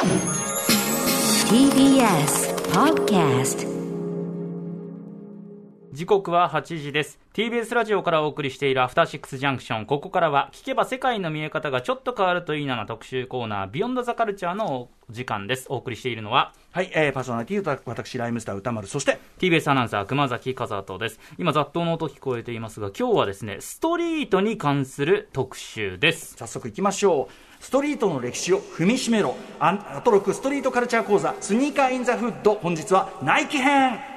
TBS Podcast 時刻は8時です。TBS ラジオからお送りしているアフターシックスジャンクション。ここからは聞けば世界の見え方がちょっと変わるといいなの特集コーナービヨンドザカルチャーの時間です。お送りしているのははい、えー、パーソナリティー私ライムスター歌丸そして TBS アナウンサー熊崎和人です。今雑踏の音聞こえていますが今日はですねストリートに関する特集です。早速いきましょうストリートの歴史を踏みしめろ。アアトロクストリートカルチャー講座 Sneaker in the Hood。本日はナイキ編。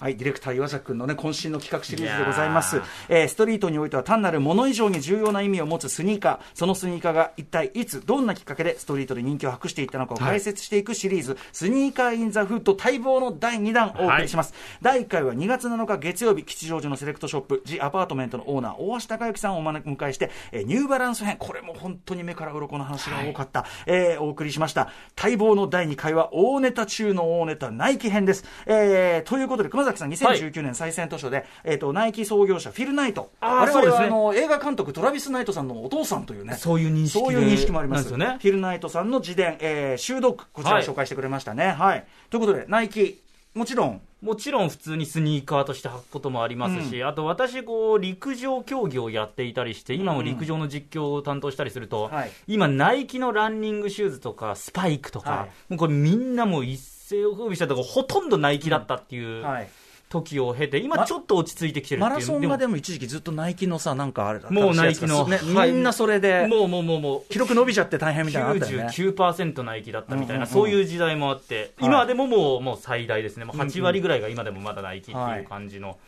はい、ディレクター岩崎君のね、渾身の企画シリーズでございます。えーストリートにおいては単なるもの以上に重要な意味を持つスニーカー、そのスニーカーが一体いつ、どんなきっかけでストリートで人気を博していったのかを解説していくシリーズ、 Sneaker in the Hood 待望の第2弾をお送りします。第1回は2月7日月曜日、吉祥寺のセレクトショップ、ジ・アパートメントのオーナー、大橋孝之さんをお迎えして、えーニューバランス編、これも本当に目から鱗の話が多かった、えーお送りしました。待望の第2回は大ネタ中の大ネタ、ナイキ編です。えーということで、熊崎さん、2019年再選図書で、えーと、ナイキ創業者、フィル・ナイト。あー我々そうですね。はあの映画監督、トラビス・ナイトさんのお父さんというね、そういう認識で。そういう認識もあります。よね。フィル・ナイトさんの自伝、えー、修読、こちら紹介してくれましたね。はい。ということで、ナイキ、もちろん、もちろん普通にスニーカーとして履くこともありますし、あと私こう陸上競技をやっていたりして今も陸上の実況を担当したりすると、はい。今ナイキのランニングシューズとかスパイクとか、はい。もうこれみんなもう一世を風靡したとこほとんどナイキだったっていうはい。時を経て今まちょっと落ち着いてきてるっていう。マラソンがででも一時期ずっとナイキのさ、なんかあれだももうナイキの、ね、はい。みんなそれで、もうもうもうもう。記録伸びちゃって大変みたいなのあったよね。99%ナイキだったみたいな、うんうんうん。そういう時代もあって、はい。今でももうもう最大ですね、もううんうん8割ぐらいが今でもまだナイキってはい。いう感じの、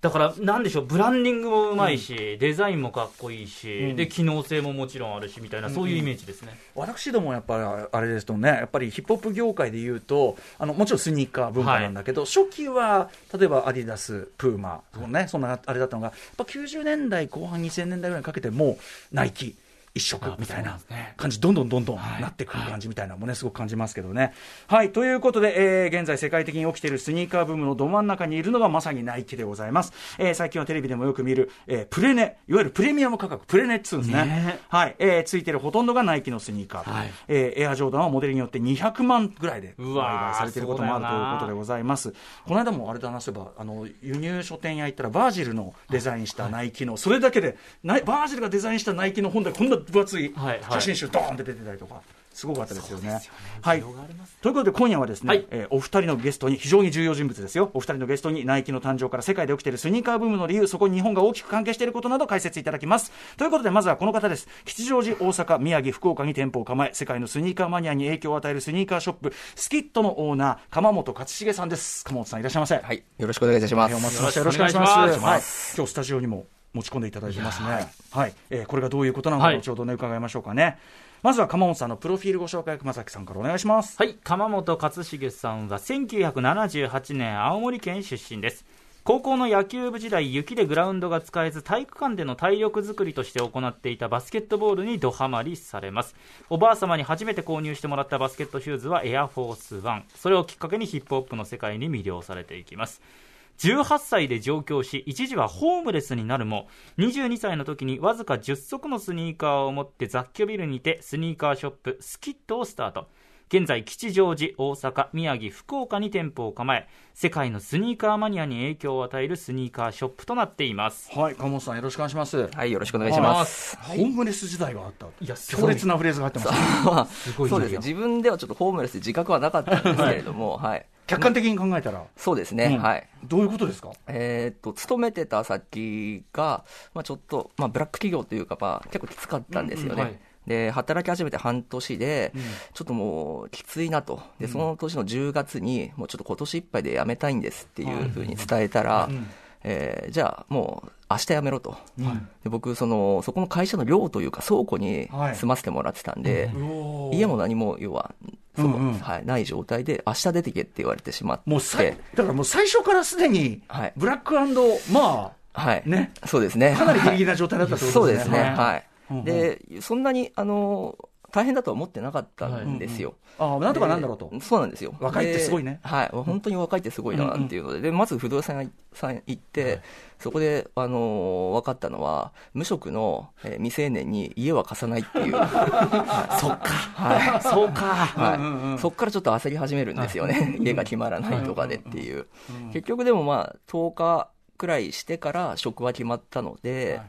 だからなんでしょう、ブランディングもうまいし、デザインもかっこいいし、うんで機能性ももちろんあるしみたいな、そういうイメージですね。私どもやっぱりあれですとね、やっぱりヒップホップ業界でいうと、あのもちろんスニーカー文化なんだけど、初期は例えばアディダス、プーマ、ね、そんなあれだったのが、やっぱ90年代後半、2000年代ぐらいにかけて、もうナイキ。一色みたいな感じ、どんどんどんどんはいなってくる感じみたいなのもね、すごく感じますけどね。はい、ということで、えー現在世界的に起きているスニーカーブームのど真ん中にいるのがまさにナイキでございます。えー最近はテレビでもよく見る、えープレネ、いわゆるプレミアム価格、プレネっつうんですね。ねはい、えーついてるほとんどがナイキのスニーカーと、はいえーエアジョーダンはモデルによって200万ぐらいで売買されていることもあるということでございます。この間もあれだな、そういえば、あの、輸入書店屋行ったら、バージルのデザインしたナイキの、それだけで、バージルがデザインしたナイキの本でこんな分厚い写真集ドーンって出てたりとか。すごかったですよね。よねはい。ということで今夜はですね、はいえーお二人のゲストに非常に重要人物ですよ。お二人のゲストにナイキの誕生から世界で起きているスニーカーブームの理由、そこに日本が大きく関係していることなど解説いただきます。ということでまずはこの方です。吉祥寺、大阪、宮城、福岡に店舗を構え、世界のスニーカーマニアに影響を与えるスニーカーショップ、スキットのオーナー、鎌本勝重さんです。鎌本さんいらっしゃいませ。はい、よろしくお願いいたします。お待ちしてました。よろしくお願いします。はいします。今日スタジオにも持ち込んでいただいてますね。はい。えーこれがどういうことなのか、はい後ほどね、伺いましょうかね。まずは鎌本さんのプロフィールご紹介、熊崎さんからお願いします。はい、鎌本勝重さんは1978年青森県出身です高校の野球部時代雪でグラウンドが使えず体育館での体力づくりとして行っていたバスケットボールにドハマりされますおばあ様に初めて購入してもらったバスケットシューズはエアフォースワンそれをきっかけにヒップホップの世界に魅了されていきます18歳で上京し一時はホームレスになるも22歳の時にわずか10足のスニーカーを持って雑居ビルにてスニーカーショップスキットをスタート現在吉祥寺大阪宮城福岡に店舗を構え世界のスニーカーマニアに影響を与えるスニーカーショップとなっていますはい、鎌本さんよろしくお願いします。はい、よろしくお願いします。ホームレス時代があった。いや強烈なフレーズが入ってます。ごいそうですね、自分ではちょっとホームレスで自覚はなかったんですけれども、はい。客観的に考えたら、そうですね、うん。はい。どういうことですか？えーっと、勤めてた先が、まあちょっと、まあブラック企業というか、まあ結構きつかったんですよね。うんうんはい。で、働き始めて半年で、ちょっともうきついなと。で、その年の10月に、もうちょっと今年いっぱいで辞めたいんですっていうふうに伝えたら、えーじゃあもう明日辞めろと。で僕その、そこの会社の寮というか倉庫にはい。住ませてもらってたんで、おー。家も何も要は、そのうんうん。はい、ない状態で、明日出てけって言われてしまって、もうだからもう最初からすでにはい、ブラックまはい、あ、ね、そうですね。かなりギリギリな状態だったってことですね。そうですね、はい。うんうん。で、そんなに、あの、大変だとは思ってなかったんですよ。ああ、なんとかなんだろうと。そうなんですよ。若いってすごいねではい。本当に若いってすごいなっていうので、で、まず不動産屋さん行って、そこで、あのー分かったのは、無職の、えー未成年に家は貸さないっていう。そっか。はい。そうか。はい、そこからちょっと焦り始めるんですよね、家が決まらないとかでっていう、結局でもまあ、10日くらいしてから職は決まったので、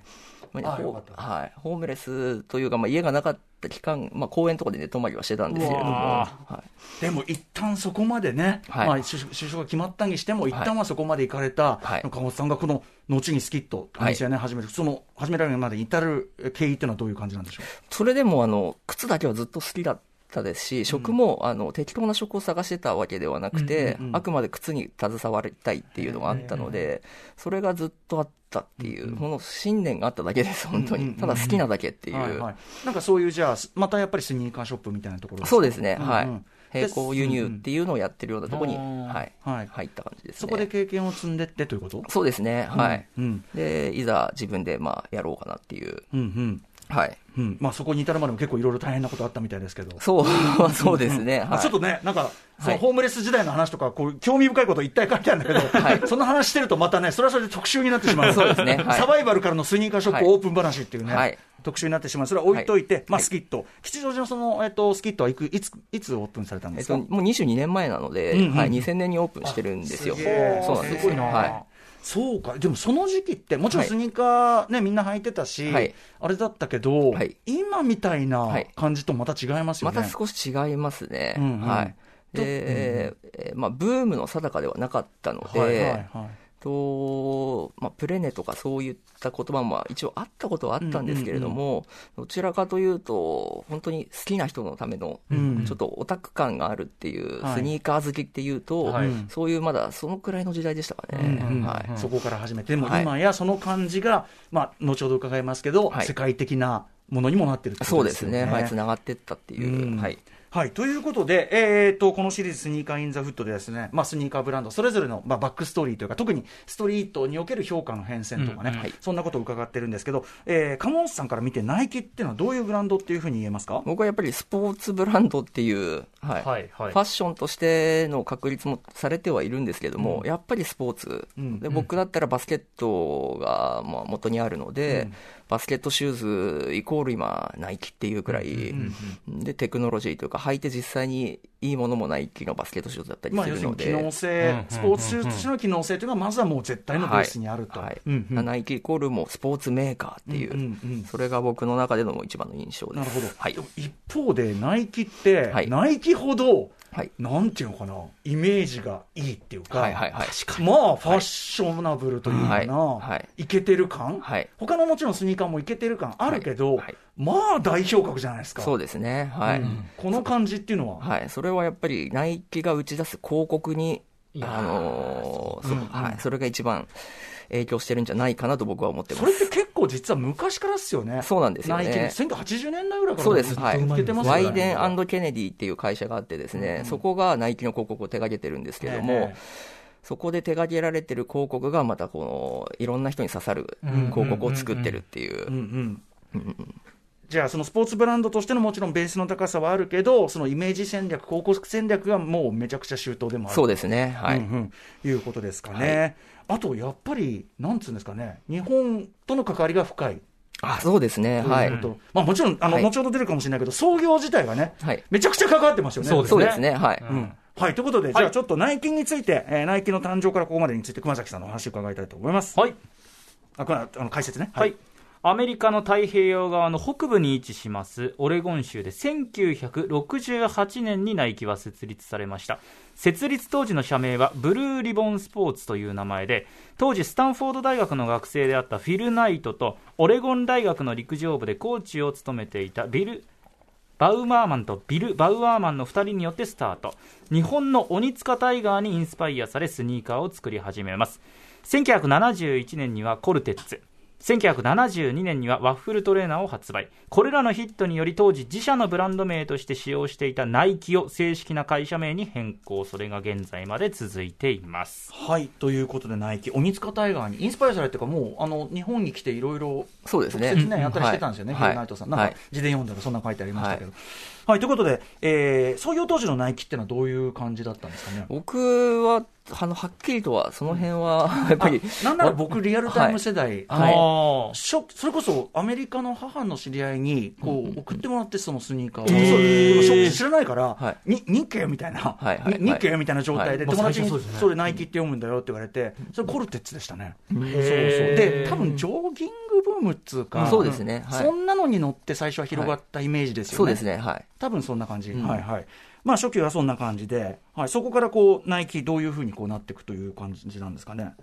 まあはい、ホームレスというか、まあ、家がなかった期間、まあ、公園とかで寝泊まりはしてたんですけれども、はでも一旦そこまでね、はい。まあ、就就職が決まったにしても、一旦はそこまで行かれた、はい岡本さんがこの後にスキッと、はい話やね、始める、その始められるまでに至る経緯っていうのはどういう感じなんでしょうそれでもあの靴だけはずっと好きだったですし、食もあの適当な食を探してたわけではなくて、あくまで靴に携わりたいっていうのがあったので、それがずっとあったっていう、この信念があっただけです、本当に。ただ好きなだけっていう。なんかそういう、じゃあ、またやっぱりスニーカーショップみたいなところそうですね、はい。で並行輸入っていうのをやってるようなところに、うんはい、はい。入った感じですね。そこで経験を積んでってということ？そうですね、はい。うん。で、いざ自分で、まあ、やろうかなっていう。うんうん。はい。うん。まあ、そこに至るまでも結構いろいろ大変なことあったみたいですけど。そう、そうですね。はいまあちょっとね、なんか、そのはいホームレス時代の話とか、こう興味深いこといっぱい書いてあるんだけど、はい。その話してるとまたね、それはそれで特集になってしまう。そうですね。はい。サバイバルからのスニーカーショップはい。オープン話っていうね、はい。特集になってしまう。それは置いといて、まあ、はい。スキット。吉祥寺のその、えっと、スキットはいくいつ、いつオープンされたんえっと、ですか、もう22年前なので、うんうんはい、2000年にオープンしてるんですよ。そうなんですすごいな。はい。そうか、でもその時期って、もちろんスニーカーね、みんな履いてたし、はい。あれだったけど、はい。今みたいなはい。感じとまた違いますよね。また少し違いますね。うんうん。はい。で、えーまあ、ブームの定かではなかったので、はいはいはいと、まあ、プレネとかそういった言葉も一応あったことはあったんですけれども、どちらかというと、本当に好きな人のための、うんちょっとオタク感があるっていう、はいスニーカー好きっていうと、はいそういうまだそのくらいの時代でしたかね。はいそこから始めて、でもはい今やその感じが、まあ、後ほど伺いますけど、はい世界的なものにもなってるってこそうでとですよね。すね。はい、つながっていったっていう。うんはい。はい、ということで、えー、とこのシリーズ、スニーカー・イン・ザ・フットでですね、まあ、スニーカーブランド、それぞれの、まあ、バックストーリーというか、特にストリートにおける評価の変遷とかね、うんはい。そんなことを伺ってるんですけど、えー、鴨本さんから見て、ナイキっていうのはどういうブランドっていうふうに言えますか？僕はやっぱりスポーツブランドっていう、はい。はいはい。ファッションとしての確立もされてはいるんですけども、うん。やっぱりスポーツ、うんで僕だったらバスケットがまあ元にあるので、うん。バスケットシューズイコール今、ナイキっていうくらい、でテクノロジーというか、履いて実際にいいものもナイキのバスケットシューズだったりまあ、す要するに機るので。能性、スポーツシューズとしての機能性というのは、まずはもう絶対のベースにあると。ナイキイコールもスポーツメーカーっていう、うんうんうん。それが僕の中での一番の印象です。なるほど、はい。でも一方で、ナイキって、はい。ナイキほど、はい。なんていうのかな、イメージがいいっていうか、はいはいはい。まあ、ファッショナブルというかな、はい。はい。いけてる感、はい。他のもちろんスニーカーもいけてる感あるけど、はい。はいまあ、代表格じゃないですか。そうですね。はい。うん。この感じっていうのは、はい、それはやっぱりナイキが打ち出す広告に、あのーそはい、それが一番影響してるんじゃないかなと僕は思ってまそれっす。て結構実は昔からっすよね。そうなんですよねナイキ1980年代ぐらいからそうです、はい。ワイデンケネディっていう会社があってですね、そこがナイキの広告を手掛けてるんですけれども、えそこで手掛けられてる広告がまたこの、いろんな人に刺さる広告を作ってるっていう。うんうんじゃあ、そのスポーツブランドとしてのもちろんベースの高さはあるけど、そのイメージ戦略、広告戦略がもうめちゃくちゃ周到でもあるそうですね、はい。うんうんいうことですかね。あと、やっぱり、なんつうんですかね、日本との関わりが深い。あ、そうですね、はい。まあ、もちろん、あの、はい後ほど出るかもしれないけど、創業自体がね、はい。めちゃくちゃ関わってますよね。そうですね、はい。うんはい、ということで、じゃあちょっとナイキについて、えーナイキの誕生からここまでについて、熊崎さんのお話を伺いたいと思います。はいあこれあの解説ね。はい、アメリカの太平洋側の北部に位置しますオレゴン州で1968年にナイキは設立されました。設立当時の社名はブルーリボンスポーツという名前で当時スタンフォード大学の学生であったフィル・ナイトとオレゴン大学の陸上部でコーチを務めていたビルバウマーマンとビル・バウアーマンの2人によってスタート。日本の鬼塚タイガーにインスパイアされスニーカーを作り始めます。1971年にはコルテッツ。1972年にはワッフルトレーナーを発売。これらのヒットにより当時自社のブランド名として使用していたナイキを正式な会社名に変更。それが現在まで続いています。はいということでナイキ。鬼塚タイガーに。インスパイアされてかもうあの日本に来ていろいろそうですね。直接ねやったりしてたんですよね、はい。ナイトさん。なんかはい。自伝読んだらそんな書いてありましたけど、はいということで、えー創業当時のナイキってのはどういう感じだったんですかね？僕はあのはっきりとはその辺は やっぱりあなんなら僕リアルタイム世代、はい。あしょそれこそアメリカの母の知り合いにこう送ってもらってそのスニーカーを、へー知らないから、はい。に日系みたいな、はいはいはいに日系みたいな状態で、はい。友達に、それナイキって読むんだよって言われて、それコルテッツでしたね。そうそうで、多分ジョギンムっつうか、そうですね。はい。そんなのに乗って最初は広がったイメージですよね。そうですね。はい。多分そんな感じ、ん。はいはい。まあ初期はそんな感じで、はい、そこからこうナイキどういうふうにこうなっていくという感じなんですかね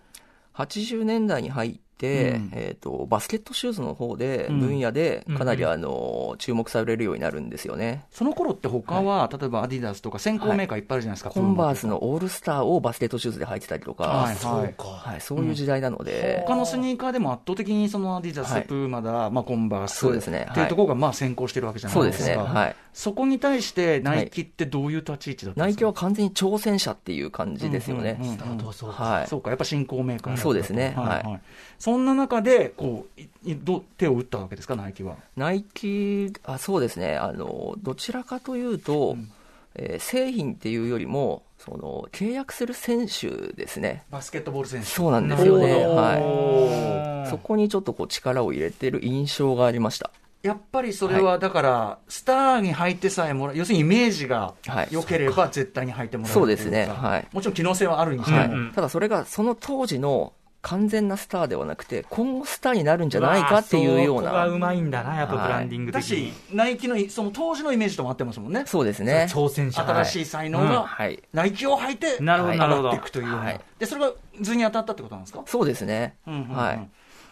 ？80年代に入って、うん。えー、とバスケットシューズの方で、うん。分野でかなりうんあの注目されるようになるんですよね。その頃って他は、例えばアディダスとか先行メーカーいっぱいあるじゃないですか。コンバースのオールスターをバスケットシューズで履いてたりとか、はいそうはい。か、はい、そういう時代なので、他のスニーカーでも圧倒的にそのアディダス、はい。プーマだ、まあ、コンバースそうですね。っていうところがまあ先行してるわけじゃなそでいうですか。すね、はい、そこに対してナイキってどういう立ち位置だったんですか、ナイキは完全に挑戦者っていう感じですよね。スタートはそう。か、はい。そうか、やっぱ新興メーカーそうですね。はいそんな中でこういいど手を打ったわけですか、ナイキは。ナイキあ、そうですね。あの、どちらかというと、うん。えー製品っていうよりもその、契約する選手ですね、バスケットボール選手。そうなんですよね、はい、そこにちょっとこう力を入れてる印象がありました。やっぱりそれはだから、スターに履いてさえもらう、要するにイメージがはい。良ければ絶対に履いてもらえるそうですね。はい。もちろん機能性はあるにしても、はい。うんただそれがその当時の完全なスターではなくて、今後スターになるんじゃないかっていうようそこがうな、まいんだなやっぱブランディングだ的に。し、ナイキのその当時のイメージとも合ってますもんね。そうですね。挑戦者新しい才能うんがはい。ナイキを履いてなるほど上なるほど。がっていくというような、はい。でそれが図に当たったってことなんですか、そうですね。うんうんうん。はい。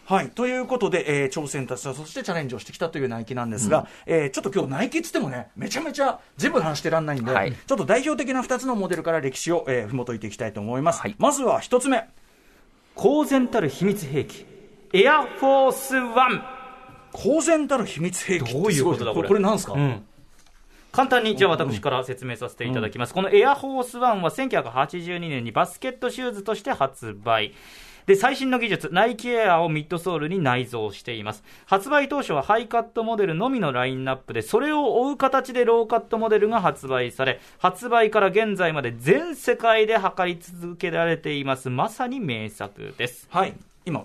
はい、ということで、えー挑戦達成、そしてチャレンジをしてきたというナイキなんですが、えーちょっと今日ナイキっつってもね、めちゃめちゃ全部話してらんないんで、はい。ちょっと代表的な2つのモデルから歴史を、えー紐解いていきたいと思います。はい。まずは1つ目。公然たる秘密兵器。エアフォースワン。公然たる秘密兵器どういうことだこれ？これなんですか、うん。簡単にじゃあ私から説明させていただきます、このエアフォースワンは1982年にバスケットシューズとして発売で最新の技術ナイキエアをミッドソールに内蔵しています。発売当初はハイカットモデルのみのラインナップでそれを追う形でローカットモデルが発売され発売から現在まで全世界で履かれ続けられています。まさに名作です。はい、今、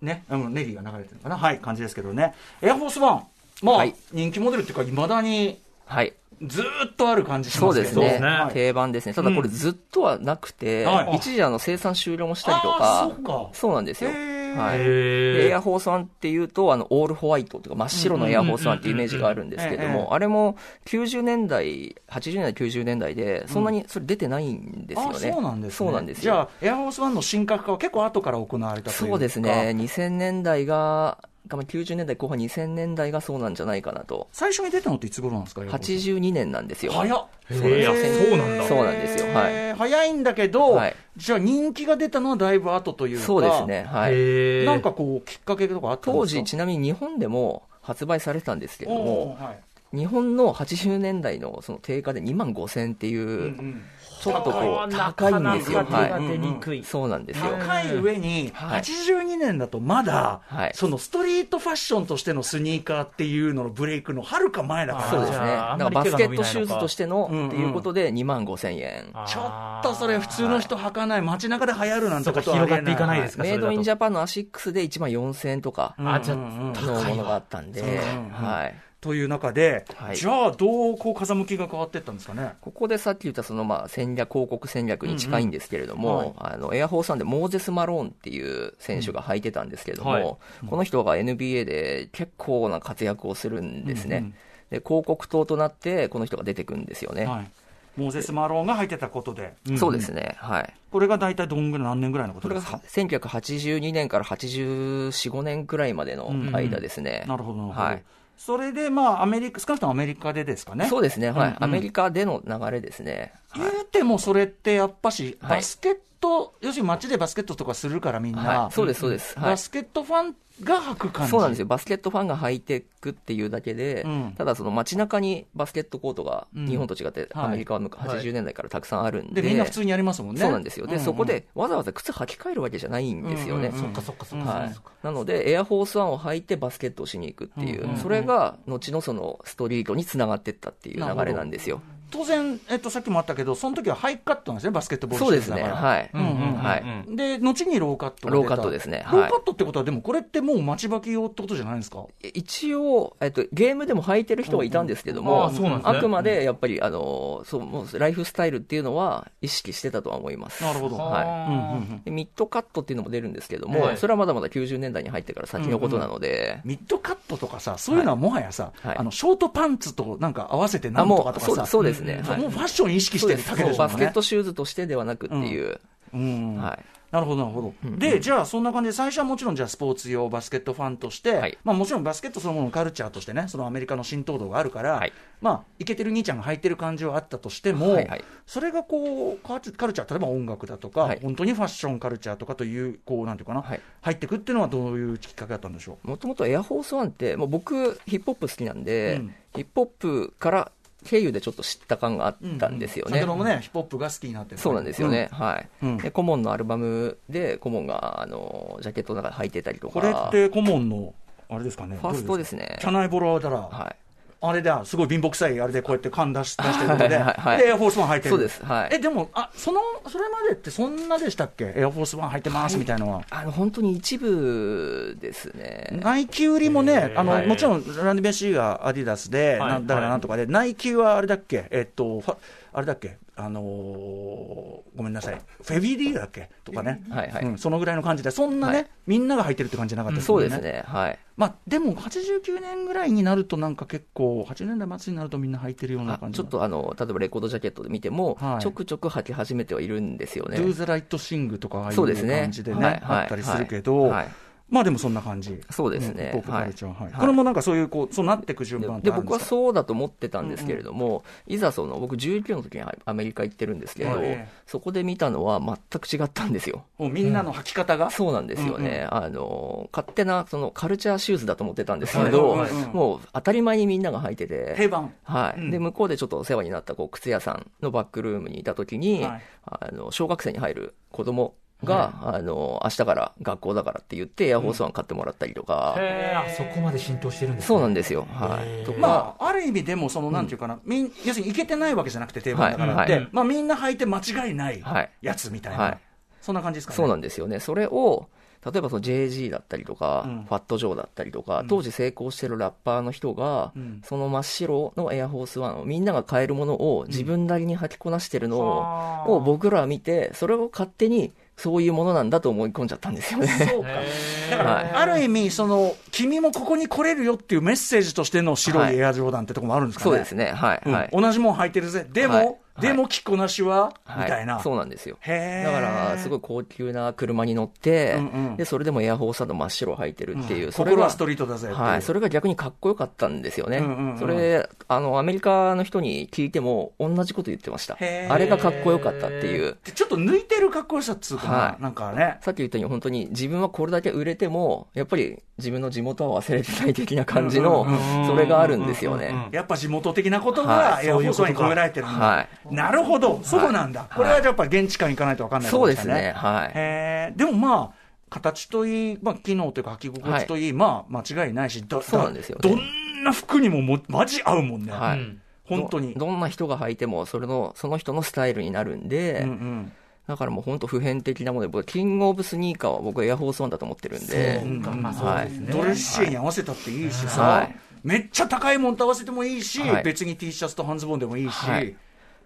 ね、あのネリーが流れてるのかな、はい、感じですけどね、エアフォースワン、まあ、はい。人気モデルっていうか、いまだにはい。ずーっとある感じしそうですますけど、ね。はい定番ですね。ただこれずっとはなくて、はい一時あの生産終了もしたりとあかー、そうかそうなんですよ。はい。エアーフォースワンっていうと、あの、オールホワイトとか真っ白のエアフォースワンっていうイメージがあるんですけどうんうんうんうんも、あれも90年代、80年代、90年代で、そんなにそれ出てないんですよあね。そうなんですね。そうなんですよ。じゃあ、エアフォースワンの新格化は結構後から行われたというかそうですね。。2000年代が、まあ90年代後半2000年代がそうなんじゃないかなと。最初に出たのっていつ頃なんですか？エアフォース82年なんですよ。早っ。そうなんだそうなんですよ。はい。えー早いんだけど、はいじゃあ人気が出たのはだいぶ後というか。そうですね。はい。なんかこう、きっかけとかあったん当ですか？時、ちなみに日本でも発売されてたんですけれどおも、ーはい日本の80年代のその定価で2万5000っていう、うんうん。ちょっとこう、高いんですよ。はい。そうなんですよ。高い上に、はい。82年だとまだ、はい。そのストリートファッションとしてのスニーカーっていうののブレイクのはるか前だから、そうですね。だからバスケットシューズとしてのうんうんっていうことで2万5000円。ちょっとそれ普通の人履かない、街中で流行るなんてことは広がってい。かないですかメイドインジャャパンのアシックスで1万4000円とかうんうん。ものがあったんで、はい。という中で、はいじゃあどうこう風向きが変わっていったんですかね？ここでさっき言ったそのまあ戦略、広告戦略に近いんですけれども、うんうんあのエアフォースワンでモーゼス・マローンっていう選手が履いてたんですけれども、はいこの人が NBA で結構な活躍をするんですね。うんうんで広告塔となって、この人が出てくるんですよね。はい、モーゼス・マローンが入ってたことで、そうですね、はい。これが大体どんぐらい、何年ぐらいのこことれがですか1982年から84、5年くらいまでの間ですね。なるほど、なるほど。はいそれで、まあ、アメリカ、少なくともアメリカでですかね。そうですね、はい、うんうんアメリカでの流れですね。はい言うてもそれってやっぱし、はいバスケットト、要するに街でバスケットとかするからみんな、はい、そうです、そうです。はいバスケットファンが履く感じ？そうなんですよ。バスケットファンが履いていくっていうだけで、うんただその街中にバスケットコートがうん日本と違ってはいアメリカは80年代からたくさんあるんで、で、みんな普通にやりますもんね。そうなんですよ。で、うんうんそこでわざわざ靴履き替えるわけじゃないんですよね。うんうんうんそっかそっかそっか、はいそっか、なので、エアフォースワンを履いてバスケットをしに行くっていう、うんうんうんそれが後のそのストリートにつながっていったっていう流れなんですよ。当然、えっと、さっきもあったけど、その時はハイカットなんですね、バスケットボールそうですね。はい。で、後にローカットローカットですね。はい。ローカットってことは、でもこれってもう街履き用ってことじゃないんですか？一応、えっと、ゲームでも履いてる人はいたんですけども、あくまでやっぱり、あの、そう、もうライフスタイルっていうのは意識してたとは思います。なるほど。はい。うんうんうんでミッドカットっていうのも出るんですけども、はい。それはまだまだ90年代に入ってから先のことなので、ミッドカットとかさ、そういうのはもはやさ、はい。あのショートパンツとなんか合わせてなあ、んともう、そうかとかさ、そうですね。そうはい。もうファッション意識してるだけです。もんね。バスケットシューズとしてではなくっていう、うん。はい。なるほど、なるほど。うん。で、じゃあ、そんな感じで、最初はもちろん、じゃあ、スポーツ用バスケットファンとして、はい。まあ、もちろんバスケットそのもののカルチャーとしてね、そのアメリカの浸透度があるから、はい。まあ、イケてる兄ちゃんが履いてる感じはあったとしても、はいはい。それがこうカルチ、ャー、例えば音楽だとか、はい。本当にファッションカルチャーとかという、こう、なんていうかな、はい。入ってくっていうのはどういうきっかけだったんでしょもともとエアフォースワンって、もう僕、ヒップホップ好きなんで、うんヒップホップから経由でちょっと知った感があう。ったんですよね。先ほどもね、ヒップホップが好きになってるそうなんですよね、はい、うん。でコモンのアルバムで、コモンがあのジャケットの中で履いてたりとか、これって顧問の、あれですかね、ファーストですね。キャナイボローダラ、はい、あれだ、すごい貧乏くさい、あれでこうやって缶出し出してることで、はいはいはいで、エアフォースワン履いてる。そうですはい。え、でも、あ、その、それまでってそんなでしたっけ？エアフォースワン履いてますみたいなのは。あの本当に一部ですね、ナイキ売りもね、あの、はい。もちろん、ランディベシーがアディダスで、はい。だからなんとかで、ナイキはあれだっけ？えっと、あれだっけ？あのーごめんなさい。フェビリーだっけ？とかね。はいはい。うんそのぐらいの感じで、そんなね、はい。みんなが履いてるって感じじゃなかったですよそうです。ね、はい、まあ、でも、89年ぐらいになると、なんか結構、80年代末になるとみんな履いてるようなあ感じちょっとあの例えばレコードジャケットで見ても、はい。ちょくちょく履き始めてはいるんですよね。Do the Right Sing とか、ああいうそうですね。感じでね、はいあったりするけど、はいはいまあでもそんな感じ。そうですね。んポップカルチャー、はい。はい。これもなんかそういう、こう、そうなっていく順番で僕はそうだと思ってたんですけれども、いざその僕19の時にアメリカ行ってるんですけど、はい。そこで見たのは全く違ったんですよ。もうみんなの履き方が、そうなんですよね、あの勝手なそのカルチャーシューズだと思ってたんですけはど、もう当たり前にみんなが履いてて、定番。はい。うん。で向こうでちょっとお世話になったこう靴屋さんのバックルームにいた時に、はい。あの小学生に入る子供が、あの明日から学校だからって言ってエアフォースワン買ってもらったりとか、へー。あそこまで浸透してるんですね。そうなんですよ、はい、とか、まあ、ある意味でも、その、なんていうかな、みん、要するにいけてないわけじゃなくて定番だからって、はい。はい。まあみんな履いて間違いないはい。やつみたいな、はい。そんな感じですかね。そうなんですよね。それを、例えばその JG だったりとか、うん。ファットジョーだったりとか、ん。当時成功してるラッパーの人が、うん。その真っ白のエアフォースワンをみんなが買えるものを自分なりに履きこなしてるのを,、はあを僕らは見て、それを勝手にそういうものなんだと思い込んじゃったんですよね。そうか。だから、はいある意味、その、君もここに来れるよっていうメッセージとしての白いエアジョーダンってとこもあるんですかね。そうですね。はい。うんはい。同じもん履いてるぜ。でも、はいでも着こなしは、はい。みたいな。そうなんですよ。だから、すごい高級な車に乗って、うんうん。で、それでもエアフォースの真っ白を履いてるっていう、それが心はストリートだぜ。はい、それが逆にかっこよかったんですよね、うんうんうん。それあの、アメリカの人に聞いても、同じこと言ってました、あれがかっこよかったっていう、でちょっと抜いてるかっこよさっつうかな、はい。なんかね。さっき言ったように、本当に自分はこれだけ売れても、やっぱり自分の地元は忘れてない的な感じのうんうんうん、それがあるんですようんうんうんね。やっぱ地元的なことがは、い。エアフォースに込められてるんだ。はなるほど、そうなんだ。い。これはやっぱ現地感行かないと分かんないところそうですね、はい。へー。でもまあ、形といい、まあ、機能というか履き心地といい、まあ、間違いないし、どそうなんですよね。どんな服にももマジ合うもんね。はい。うん。本当に。どどんな人が履いても、それの、その人のスタイルになるんで、うんうん。だからもう本当普遍的なもので、僕、キングオブスニーカーは僕はエアフォースワンだと思ってるんで、そうか。まあそうですね。ドレッシーに合わせたっていいしさ、はい。めっちゃ高いもんと合わせてもいいし、はい。別に T シャツと半ズボンでもいいし、はい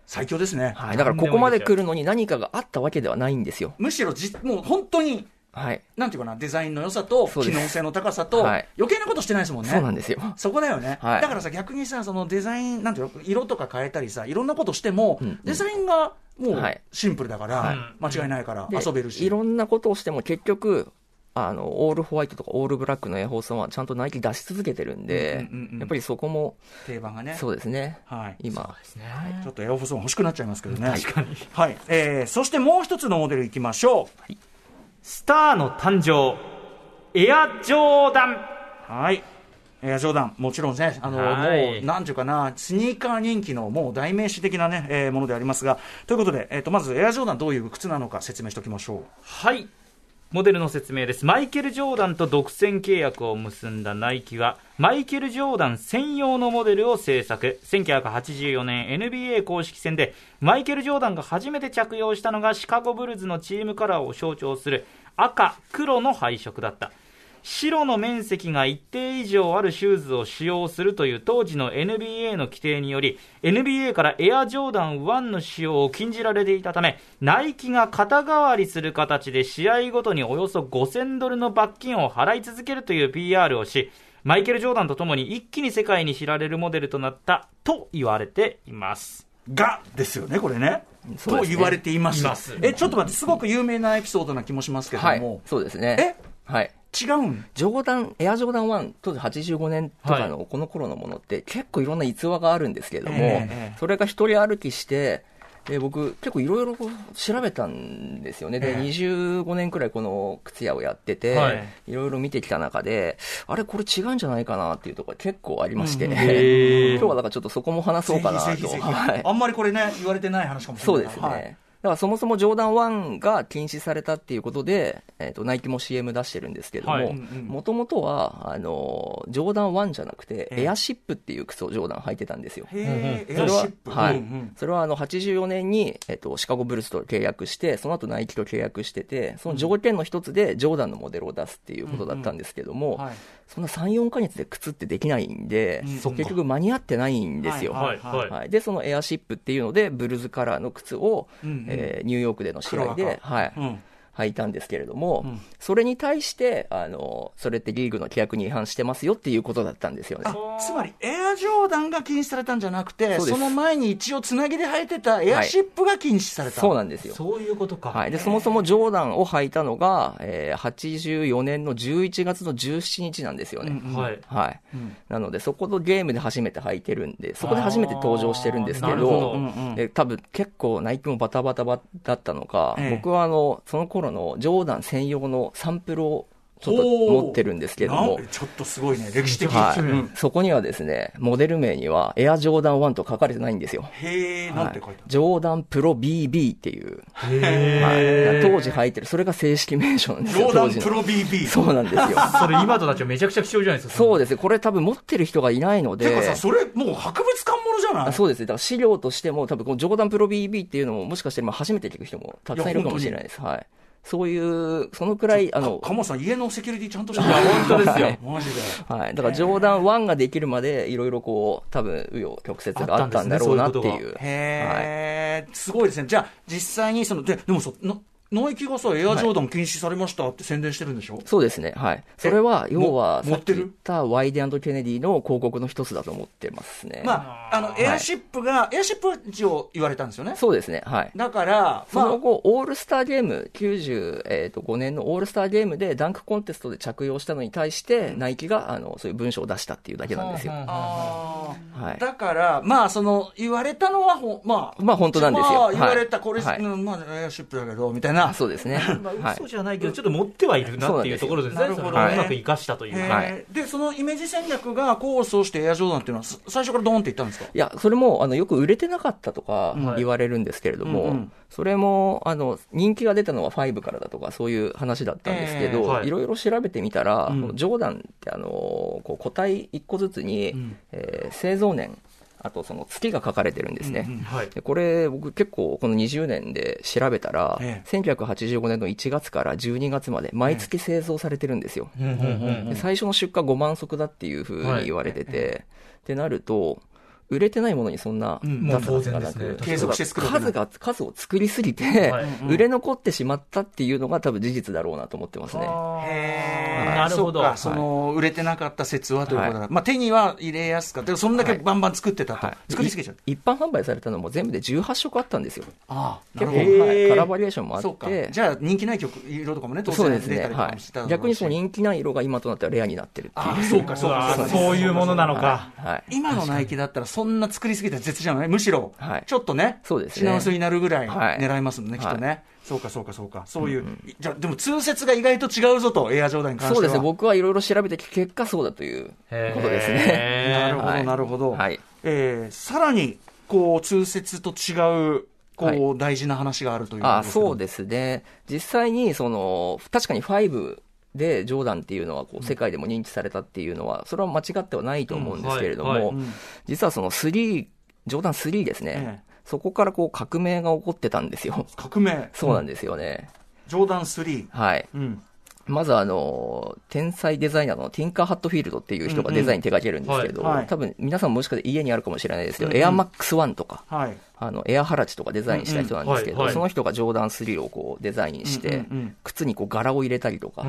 最強ですね。はい、だからここまで来るのに何かがあったわけではないんですよ。むしろじ、もう本当に、はい。なんていうかな、デザインの良さと、機能性の高さと、はい余計なことしてないですもんね。そうなんですよ。そこだよね、はいだからさ、逆にさ、そのデザイン、なんていうの、色とか変えたりさ、いろんなことしても、うんデザインがもうはいシンプルだから、はい間違いないからで遊べるし。いろんなことをしても結局、あの、オールホワイトとかオールブラックのエアフォースワンはちゃんとナイキ出し続けてるんで、うんうんうんうんやっぱりそこも、定番がね。そうですね。はい。今、ちょっとエアフォースワン欲しくなっちゃいますけどね。確かに。はい。えー、そしてもう一つのモデルいきましょう。スターの誕生エアジョーダンはい。エアジョーダン、もちろんね、あの、はいもう、なんていうかな、スニーカー人気のもう代名詞的なね、えーものでありますが、ということで、えっ、と、まずエアジョーダンどういう靴なのか説明しておきましょはいモデルの説明です。マイケル・ジョーダンと独占契約を結んだナイキはマイケル・ジョーダン専用のモデルを制作。1984年 NBA 公式戦でマイケル・ジョーダンが初めて着用したのがシカゴブルズのチームカラーを象徴する赤黒の配色だった。白の面積が一定以上あるシューズを使用するという当時の NBA の規定により NBA からエアジョーダン1の使用を禁じられていたためナイキが肩代わりする形で試合ごとにおよそ5000ドルの罰金を払い続けるという PR をしマイケル・ジョーダンとともに一気に世界に知られるモデルとなったと言われていますう。が、ですよね、これね。ねと言われています。いますえ、ちょっと待って、すごく有名なエピソードな気もしますけどはいも、、そうですね。はい。違うん？ジョーダン、エアジョーダン1、当時85年とかのこの頃のものって結構いろんな逸話があるんですけれども、ええええ。それが一人歩きして、で僕、結構いろいろ調べたんですよね。で、ええ。25年くらいこの靴屋をやってて、はい。いろいろ見てきた中で、あれこれ違うんじゃないかなっていうところが結構ありまして、うん。う んへー今日はだからちょっとそこも話そうかなと。あんまりこれね、言われてない話かもしれない。そうですね。はい。だからそもそもジョーダン1が禁止されたっていうことで、えっ、と、ナイキも CM 出してるんですけどはいもうんうん、もともとは、あの、ジョーダン1じゃなくて、ええ。エアシップっていう靴をジョーダン履いてたんですよ。それは。はい、うん。うんそれはあの84年に、えっと、シカゴブルースと契約して、その後ナイキと契約してて、その条件の一つでジョーダンのモデルを出すっていうことだったんですけども、はいそんな3、4ヶ月で靴ってできないんで、うん。結局間に合ってないんですよ。はいはいで、そのエアシップっていうので、ブルーズカラーの靴を、うんうん。えーニューヨークでの試合黒で、赤はい。うん履いたんですけれども、うん。それに対してあの、それってリーグの規約に違反してますよっていうことだったんですよね。あつまりエアジョーダンが禁止されたんじゃなくてそうです。その前に一応つなぎで履いてたエアシップが禁止された、そうなんですよ。そういうことか。はい、でそもそもジョーダンを履いたのが、えー84年の11月の17日なんですよね。うんはい。はい、うん。なので、そこのゲームで初めて履いてるんで、そこで初めて登場してるんですけどど、うんうん。で多分結構、ナイキもバタバタバだったのか、ええ。僕はあのその頃のジョーダン専用のサンプルをちょっと持ってるんですけれども。ちょっとすごいね。歴史的、はい。うん。そこにはですね、モデル名には、エアジョーダン1と書かれてないんですよ。へえ、なんて書いてある？ジョーダンプロ BB っていう、へはい、当時履いてる、それが正式名称なんですよ、ジョーダ。ンプロ BB そうなんですよ。それ今となっちゃめちゃくちゃ貴重じゃないですかそうですね、これ多分持ってる人がいないので。てかさそれもう博物館ものじゃないあそうですね。だから資料としても、多分このジョーダンプロ BB っていうのも、もしかして今初めて聞く人もたくさんいるかもしれないです。はい。そういう、そのくらい、あの、か鴨さん家のセキュリティちゃんとして いや本当ですよマジで。はい。だからジョーダン1ができるまで、いろいろこう、多分、紆余曲折があったんだろうなっていう。へえ、すごいですね。じゃあ実際にそのででもそのナイキがさエアジョーダン禁止されましたって宣伝してるんでしょ、そうですね。はい。それは、要は、さっきも持ってる？言ったワイデンケネディの広告の一つだと思ってますね。まあ、あのエアシップが、エアシップは一応言われたんですよねそうですね。はい。だから、まあ、その後、オールスターゲーム、95年のオールスターゲームでダンクコンテストで着用したのに対して、ナイキがあのそういう文章を出したっていうだけなんですよ。はいだから、まあ、その言われたのはほ、まあ、まあ本当なんですよまあ、言われた、はいこれ、はいうんまあ、エアシップだけど、みたいな。そうですね。まあ、はい。嘘。じゃないけど、ちょっと持ってはいるなっていうところですね。そうまく生かしたというへか。ーで、そのイメージ戦略が功を奏してエアジョーダンっていうのは、す最初からドーンっていったんですか？いや、それも、あの、よく売れてなかったとかはい。言われるんですけれども、うんうん。それも、あの、人気が出たのは5からだとか、そういう話だったんですけど、えーはい。いろいろ調べてみたら、ジョーダンって、あの、こう個体1個ずつに、ん。えー製造年、あとその月が書かれてるんですね。うんうんはい。でこれ、僕結構この20年で調べたら、え1985年の1月から12月まで毎月製造されてるんですよ。うんうんうんで最初の出荷5万足だっていうふうに言われてて、ってなると、売れてないものにそんなうん。出すはずがなく、継続して作るわけない数が、数を作りすぎてはい、売れ残ってしまったっていうのが多分事実だろうなと思ってますね。へー。なるほど。その売れてなかった説はということだ、まあ、手には入れやすかった、そんだけバンバン作ってたと、はい。作りすぎちゃう。い一般販売されたのも全部で18色あったんですよ。ああ、な結構、るほど。はい、カラーバリエーションもあそうかって。じゃあ、人気ない曲、色とかもね、当然そうですね。出たりとかはもしてただ。ろうしい。逆にその人気ない色が今となってはレアになってるっていう。ああ、そうか、そうか、あそういうものなのか。はい。今のナイキだったら、そんな作りすぎたら絶じゃない？むしろはい、ちょっとね、そうですね品薄になるぐらいはい狙いますもんね、きっとね。そうか、そうか、そうか。そういう、じゃあ、でも通説が意外と違うぞと、エアジョーダンに関しては。そうですね。僕はいろいろ調べて結果そうだということですね。なるほど、はいなるほど。はいえーさらに、こう、通説と違う、こう、はい大事な話があるというあそうでですね。実際に、その、確かに5でジョーダンっていうのはこう世界でも認知されたっていうのは、それは間違ってはないと思うんですけれども、実はその3、ジョーダン3ですね。ええそこからこう革命が起こってたんですよ。革命。そうなんですよね。ジョーダン3。はい。うん。まずあの、天才デザイナーのティンカー・ハットフィールドっていう人がデザイン手掛けるんですけど、うんうんはいはい多分皆さんもしかして家にあるかもしれないですけど、うんうんエアマックス1とか、はい。あの、エアハラチとかデザインした人なんですけど、うんうんはいはい。その人がジョーダン3をこうデザインして、うんうんうん靴にこう柄を入れたりとか。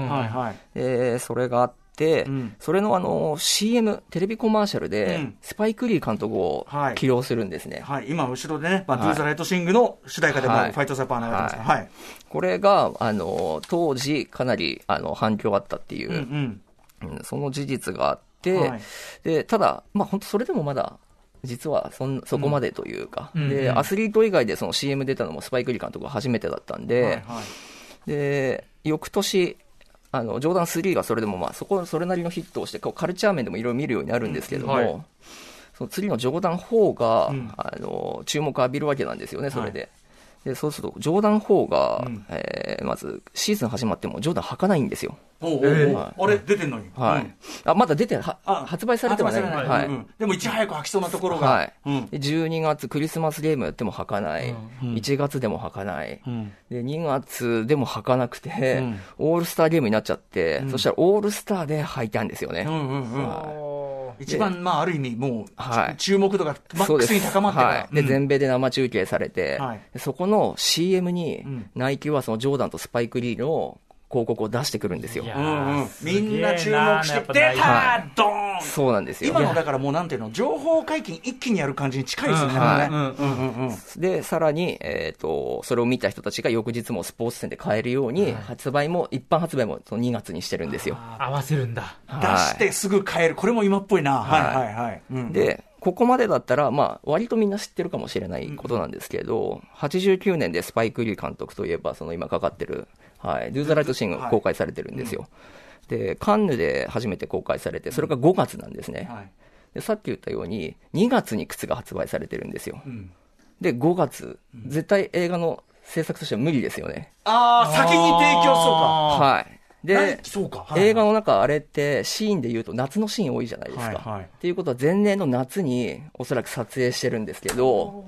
でそれがあって、うんそれのあの CM、テレビコマーシャルうでん、スパイク・リー監督をはい起用するんですね。はい。今、後ろでね、まあ、はいドゥーザ・ライト・シングの主題歌でもファイト・ザ・パー流れてますから。はい。これが、あの、当時かなりあの反響があったっていう、うんうん。うんその事実があって、はいでただ、まあ本当それでもまだ、実はそんそこまでというか、うんで、うんアスリート以外でその CM 出たのもスパイク・リー監督が初めてだったんで、はいはいで、翌年、あの、ジョーダン3がそれでもまあ、そこ、それなりのヒットをして、こうカルチャー面でもいろいろ見るようになるんですけども、うんはい。その次のジョーダン4が、うん。あの、注目を浴びるわけなんですよね、それで。で、そうすると、ジョーダン4が、うんえーまず、シーズン始まっても、ジョーダン履かないんですよ。おうおうおうえあれ、出てんのに。はい。うんあ、まだ出て、はあ発売されてはない。はい。うんうんでも、いち早く履きそうなところが。はいうん。で12月クリスマスゲームやっても履かない、うん1月でも履かない、うんで2月でも履かなくて、うんオールスターゲームになっちゃって、そしたらオールスターで履いたんですよね。うんうんうん。は一番、まあ、ある意味、もう、はい。注目度がマックスに高まってから。はい、で、うん。全米で生中継されて、はい。でそこの CM にうん、ナイキはそのジョーダンとスパイク・リーの広告を出してくるんですよ。い。やうんうん。すげえみんな注目して、出ドーンそうなんですよ。今のだからもうなんていうの、情報解禁一気にやる感じに近いですよね。で、さらに、えっ、と、それを見た人たちが翌日もスポーツ店で買えるように、発売も、一般発売もその2月にしてるんですよ。合わせるんだ。出してすぐ買える。これも今っぽいな。はいはいはい。うんで、ここまでだったら、まあ、割とみんな知ってるかもしれないことなんですけど、89年でスパイク・リー監督といえば、その今かかってる、はい、ドゥーザ・ライト・シングが公開されてるんですよ。で、カンヌで初めて公開されて、それが5月なんですね。はいでさっき言ったように、2月に靴が発売されてるんですよ。うんで、5月、絶対映画の制作としては無理ですよね。ああ、先に提供そうか。はい。で何、そうか。はい映画の中、あれって、シーンで言うと夏のシーン多いじゃないですか。はいはいっていうことは、前年の夏におそらく撮影してるんですけど、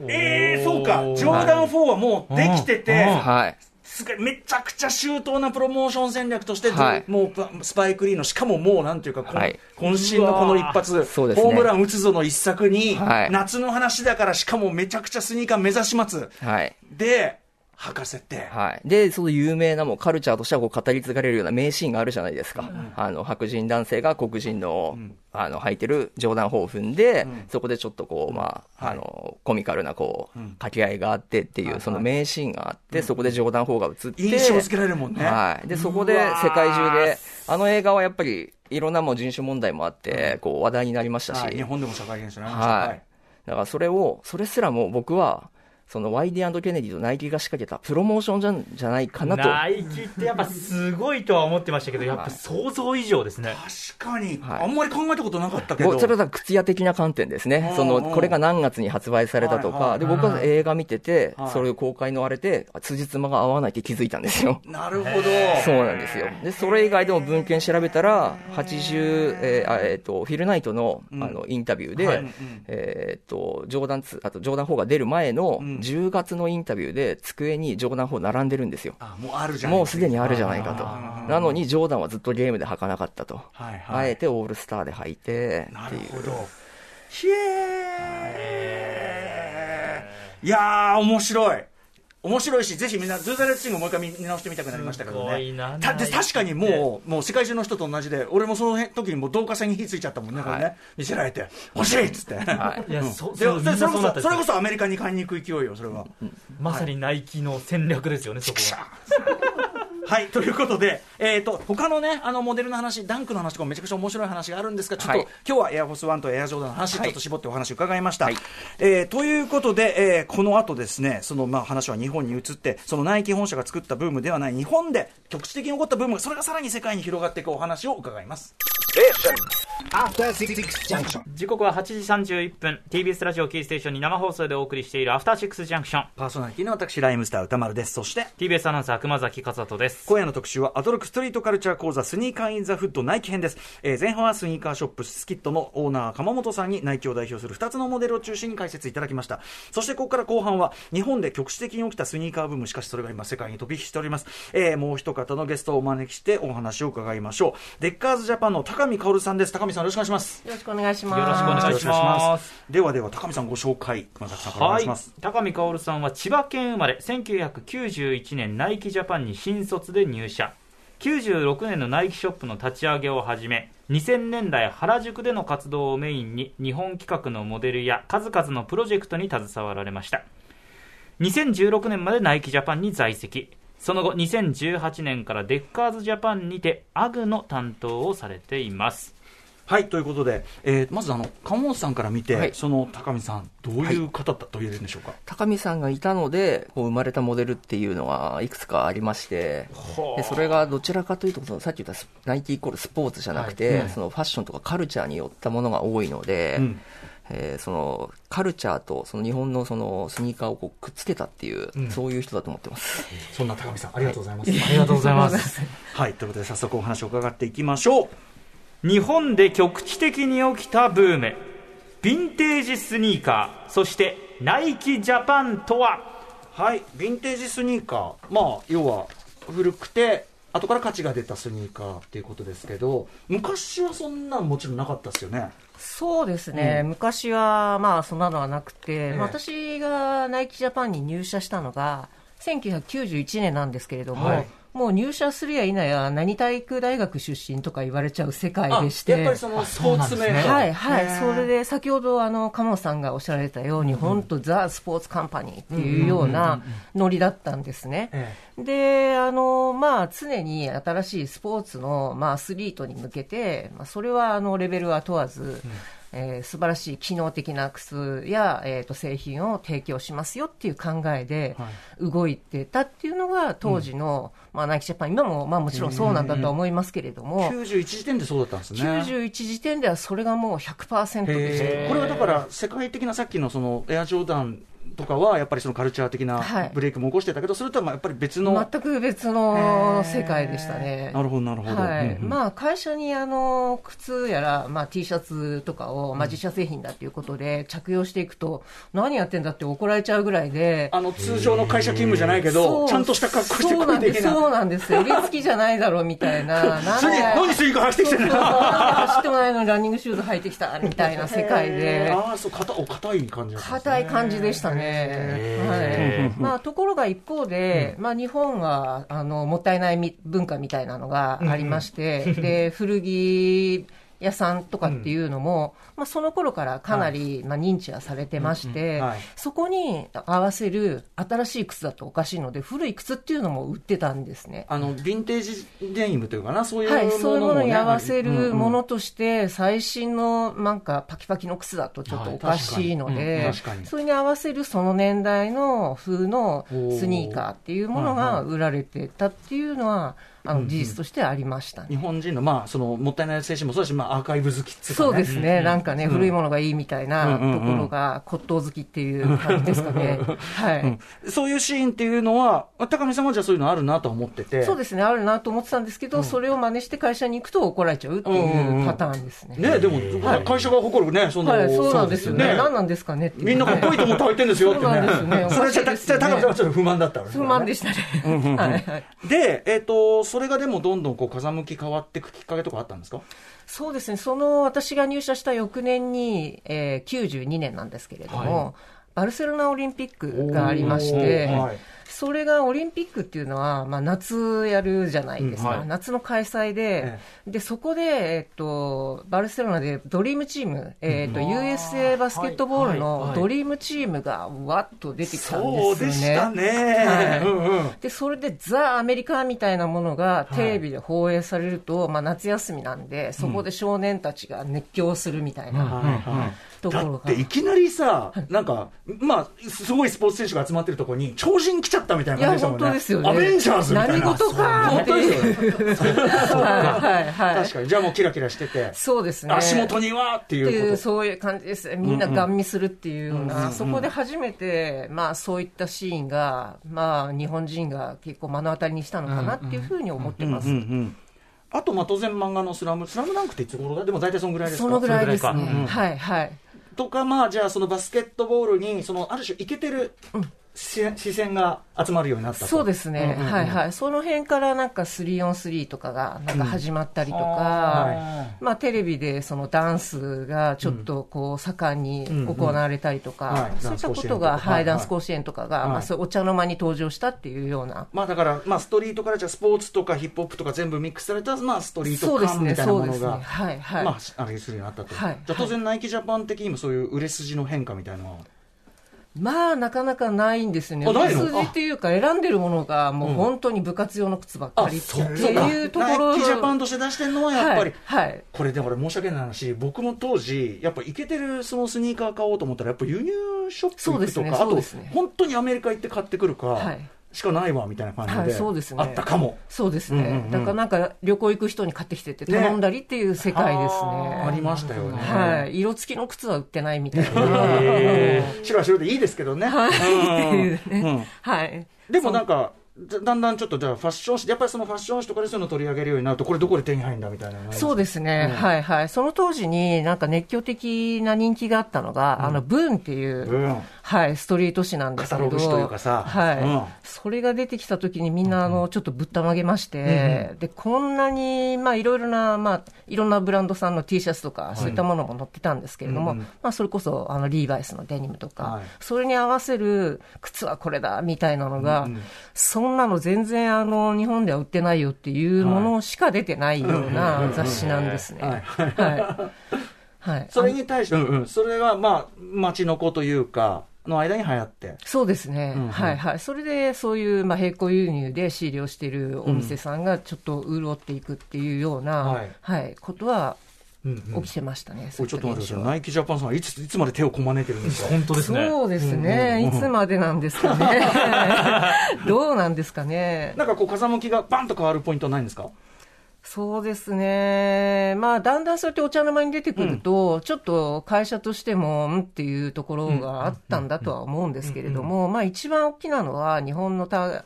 ええそうか。ジョーダン4はもうできてて、はい。すごいめちゃくちゃ周到なプロモーション戦略として、はいもうパスパイク・リーの、しかももうなんていうか、こんはい渾身のこの一発、ねホームラン打つぞの一作に、はい夏の話だから、しかもめちゃくちゃスニーカー目指します。はい。で、履かせて、はい。で、その有名なもうカルチャーとしてはこう語り継がれるような名シーンがあるじゃないですか。あの、白人男性が黒人の、あの、履いてるジョーダン砲を踏んで、そこでちょっとこう、まあ、はい。あの、コミカルなこう、掛け合いがあってっていう、はいその名シーンがあって、そこでジョーダン砲が映って、印象付けられるもんね。はい。で、そこで世界中で、あの映画はやっぱり、いろんなもう人種問題もあって、こう、話題になりましたし、はい。日本でも社会現象になりました。はい。だからそれを、それすらも僕は、その YD& ケネディとナイキが仕掛けたプロモーションじゃんじゃないかなと。ナイキってやっぱすごいとは思ってましたけど、やっぱ想像以上ですね。確かに、はいあんまり考えたことなかったけど。僕それは靴屋的な観点ですね。その、これが何月に発売されたとか、はいはいで、僕は映画見ててはい、それを公開のあれで、辻褄が合わないって気づいたんですよ。なるほど。そうなんですよ。で、それ以外でも文献調べたら、80、えーあえーと、フィルナイトの、あの、インタビューで、はいうんえーと、ジョーダン2、あとジョーダン4が出る前のうん10月のインタビューで、机にジョーダン4並んでるんですよ。あ、もうあるじゃん。もうすでにあるじゃないかと。なのに、ジョーダンはずっとゲームで履かなかったと。はいはい。あえてオールスターで履いて、なっていう。るほど。ひえーいやー、面白い。面白いし、ぜひみんな、 Do The Right Thing もう一回見直してみたくなりましたけどねな。たで確かにもう、もう世界中の人と同じで、俺もその辺時にもう導火線に火ついちゃったもんね、これね。見せられて、欲しいっつって。いやうんそれこそ、それこそアメリカに買いに行く勢いよ、それは。まさにナイキの戦略ですよね、そこは。はい、ということで、えっ、と、他のね、あの、モデルの話、ダンクの話とかもめちゃくちゃ面白い話があるんですが、ちょっと、はい今日はエアフォースワンとエアジョーダンの話、はいちょっと絞ってお話伺いました。はいえーということで、えーこの後ですね、その、まあ、話は日本に移って、そのナイキ本社が作ったブームではない日本で局地的に起こったブームが、それがさらに世界に広がっていくお話を伺います。時刻は8時31分 TBS ラジオキーステーションに生放送でお送りしているアフターシックスジャンクションパーソナリティの私、ライムスター歌丸です。そして、TBS アナウンサー熊崎和人です今夜の特集はアドロックストリートカルチャー講座スニーカーインザフッドナイキ編です、えー前半はスニーカーショップスキットのオーナー鎌本さんにナイキを代表する2つのモデルを中心に解説いただきました。そしてここから後半は日本で局地的に起きたスニーカーブーム。しかしそれが今世界に飛び火しております、えーもう一方のゲストをお招きしてお話を伺いましょう。デッカーズジャパンの高見薫さんです。高見さんよろしくお願いします。よろしくお願いします。よろしくお願いします。ではでは高見さんご紹介熊崎さんからお願はいいします、高見薫さんは千葉県生まれ。1991年ナイキジャパンに新卒で入社。96年のナイキショップの立ち上げをはじめ2000年代原宿での活動をメインに日本企画のモデルや数々のプロジェクトに携わられました。2016年までナイキジャパンに在籍。その後2018年からデッカーズジャパンにてアグの担当をされています。はいということで、えーまずあの鎌本さんから見て、はい。その高見さんどういう方だと言えるんでしょうか、高見さんがいたので、こう生まれたモデルっていうのはいくつかありまして、でそれがどちらかというと、そのさっき言ったスナイキイコールスポーツじゃなくて、はい。そのファッションとかカルチャーによったものが多いので、うん。えーそのカルチャーとその日本のそのスニーカーをこうくっつけたっていう、うん。そういう人だと思ってます。そんな高見さんありがとうございます、ありがとうございます。はい、ということで早速お話を伺っていきましょう。日本で局地的に起きたブーム。ヴィンテージスニーカーそしてナイキジャパンとは？はい、ヴィンテージスニーカー、まあ、要は古くて、後から価値が出たスニーカーっていうことですけど、昔はそんなんもちろんなかったですよね。そうですね、昔はまあそんなのはなくて、えまあ私がナイキジャパンに入社したのが1991年なんですけれども、はいもう入社するや否や何体育大学出身とか言われちゃう世界でして。やっぱりそのスポーツメーカー。はいはい、それで先ほどあの鴨さんがおっしゃられたように、本当、ザ・スポーツカンパニーっていうようなノリだったんですね。えで、あの、まあ、常に新しいスポーツの、まあ、アスリートに向けて、まあ、それは、あの、レベルは問わず、えー素晴らしい機能的な靴や、えー、と製品を提供しますよっていう考えで動いてたっていうのが当時の、まあ、ナイキジャパン今も、まあ、もちろんそうなんだとは思いますけれども、91時点でそうだったんですね。91時点ではそれがもう100%でした。これはだから世界的なさっきのそのエアジョーダンとかはやっぱりそのカルチャー的なはいブレイクも起こしてたけど、それとはまあやっぱり別の。全く別の世界でしたね。なるほどなるほど。はいまあ、会社にあの靴やら、まあ、T シャツとかを、まあ、自社製品だということで着用していくと、何やってんだって怒られちゃうぐらいで。あの通常の会社勤務じゃないけど、ちゃんとした格好してそうな。そうなんですよ。襟付きじゃないだろうみたいな。何スニーカー走ってきてんの走ってもないのにランニングシューズ履いてきたみたいな世界で。ああ、そう、硬い感じ硬い感じでしたね。はい。まあ、ところが一方で、まあ、日本は、あの、もったいないみ文化みたいなのがありまして、で、古着屋さんとかっていうのも、まあ、その頃からかなり、まあ、認知はされてまして、はい。そこに合わせる新しい靴だとおかしいので、古い靴っていうのも売ってたんですね。あの、ヴィンテージデニムというかな、そういうものも、ねはい、そういうものに合わせるものとして、最新のなんかパキパキの靴だとちょっとおかしいのはいで確かに。うんそれに合わせるその年代の風のスニーカーっていうものが売られてたっていうのは、あの事実としてありましたね。日本人の、まあ、その、もったいない精神もそうだし、まあ、アーカイブ好きっね。そうですね、なんかね、古いものがいいみたいなところが骨董好きっていう感じですかね。はい。そういうシーンっていうのは、高見さんはじゃあそういうのあるなと思ってて。そうですね、あるなと思ってたんですけど、それを真似して会社に行くと怒られちゃうっていうパターンですね。ね、でも、会社が誇るね、その、はい、そうなんですよね。ね何なんですかねみんなかっこいいと思って履いてるんですよってそうなんですね。ねそれじゃ、高見さんはちょっと不満だったわね不満でしたね。はいはい。で、えっ、と、それがでもどんどんこう風向き変わっていくきっかけとかあったんですか？そうですね、その私が入社した翌年に、えー、92年なんですけれども、バルセロナオリンピックがありまして、はいそれがオリンピックっていうのは、まあ、夏やるじゃないですか、うんはい。夏の開催で、でそこで、えっと、バルセロナでドリームチーム、えっと USA バスケットボールのドリームチームがわっと出てきたんですよね。そうでしたね。はい。でそれでザ・アメリカみたいなものがテレビで放映されると、まあ、夏休みなんで、そこで少年たちが熱狂するみたいな。はいはいだところが。っていきなりさ、なんか、まあ、すごいスポーツ選手が集まってるところに、超人来ちゃったみたいな感じでしたもんね。本当ですよね。アベンジャーズみたいな。何事かって いう。はいはいはい。確かに。じゃあもうキラキラしてて、そうですね。足元にはっていうそういう感じですみんなガン見するっていうような、そこで初めて、まあ、そういったシーンが、まあ、日本人が結構目の当たりにしたのかなっていうふうに思ってます。あと、まあ、当然漫画のスラム、スラムダンクっていつ頃だ？でも大体そのぐらいですか？そのぐらいですね。はいはい。とか、まあ、じゃあ、そのバスケットボールに、その、ある種、イケてるうん。視線が集まるようになったと。そうですね、うんうんうん。はいはい、その辺からなんか 3on3 とかがなんか始まったりとか、はまあ、テレビでそのダンスがちょっとこう盛んに行われたりとか、はい。そういったことが、はい、はいダンス甲子園とかが、はい。まあ、そお茶の間に登場したっていうような。まあだから、まあ、ストリートからじゃあスポーツとかヒップホップとか全部ミックスされた、まあ、ストリート感みたいなものが、はいはい。まあ、あれするようになったと。はい。じゃあ当然、ナイキジャパン的にもそういう売れ筋の変化みたいなのは。まあ、なかなかないんですよね。あないの？売れ筋っていうか、選んでるものが、もう本当に部活用の靴ばっかりっていう。ところ。ナイキジャパンとして出してるのはやっぱり、はいはい。これでも俺申し訳ない話、僕も当時、やっぱイケてるそのスニーカー買おうと思ったら、やっぱ輸入ショップ行くとそうですねか、あと本当にアメリカ行って買ってくるか、はいしかないわみたいな感じで、はいそうですね。あったかも。そうですね、うんうんうん。だからなんか旅行行く人に買ってきてって頼んだりっていう世界ですね。ありましたよね。はい、色付きの靴は売ってないみたいな。白は白でいいですけどね。はい。でもなんか、だだんだんちょっとじゃあファッション誌、やっぱりそのファッション誌とかでそういうの取り上げるようになると、これどこで手に入るんだみたいなそうですね、はいはい。その当時になんか熱狂的な人気があったのが、あの、ブーンっていう、うんはい、ストリート誌なんですけど。かさ。はい。うん。それが出てきた時にみんな、あの、ちょっとぶったまげまして、で、こんなに、まあ、いろいろな、まあ、いろんなブランドさんの T シャツとか、そういったものも載ってたんですけれども、うんまあ、それこそ、あの、リーバイスのデニムとか、はい。それに合わせる靴はこれだ、みたいなのが、そんなの全然、あの、日本では売ってないよっていうものしか出てないような雑誌なんですね。はい。はい。それに対して、うんうん、それがまあ、街の子というか、の間に流行って。そうですね、うんうん。はいはい、それでそういう、まあ、並行輸入で仕入れをしているお店さんがちょっと潤っていくっていうような、ははいいことはうんうん。起きてましたね、これちょっと待ってください。ナイキジャパンさんはいつ、いつまで手をこまねてるんですか？本当ですね。そうですね、いつまでなんですかね、どうなんですかね。なんかこう風向きがバンと変わるポイントはないんですか？そうですね、まあ、だんだんそうやってお茶の間に出てくると、ちょっと会社としても、うんっていうところがあったんだとは思うんですけれども、まあ、一番大きなのは、日本のた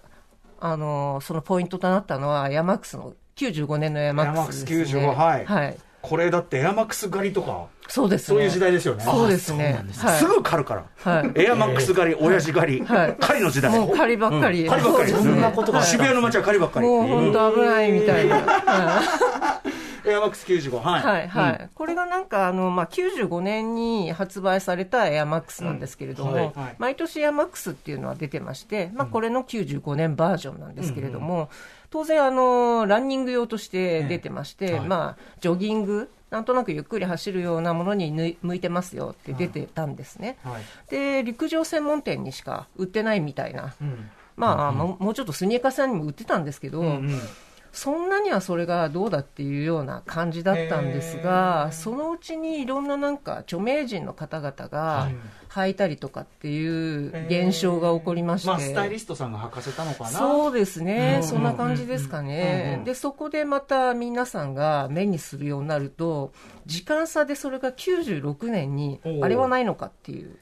あのそのポイントとなったのは、ヤマックスの95年のヤマックスです、ね。ヤマックス95はいはい。これだってエアマックス狩りとか、そうですね。そういう時代ですよね。そうですね。はいすぐ狩るから。はいエアマックス狩り、親父狩り、はい狩りの時代。もう狩りばっかり。うん狩りばっかり。そんなことが渋谷の街は狩りばっかり。もう本当危ないみたいな。は いエアマックス95、はい。はいはい、これがなんかあの、まあ、95年に発売されたエアマックスなんですけれども、うんはいはい毎年エアマックスっていうのは出てまして、まあ、これの95年バージョンなんですけれども、当然あの、ランニング用として出てまして、まあ、ジョギング、なんとなくゆっくり走るようなものに向いてますよって出てたんですね。はい。で陸上専門店にしか売ってないみたいな、まあ、もうもうちょっとスニーカーさんにも売ってたんですけど、そんなにはそれがどうだっていうような感じだったんですが、そのうちにいろんななんか著名人の方々が履いたりとかっていう現象が起こりまして、まあ、スタイリストさんが履かせたのかな？そうですね、うん。そんな感じですかね、うんうんでそこでまた皆さんが目にするようになると、時間差でそれが96年にあれはないのかっていう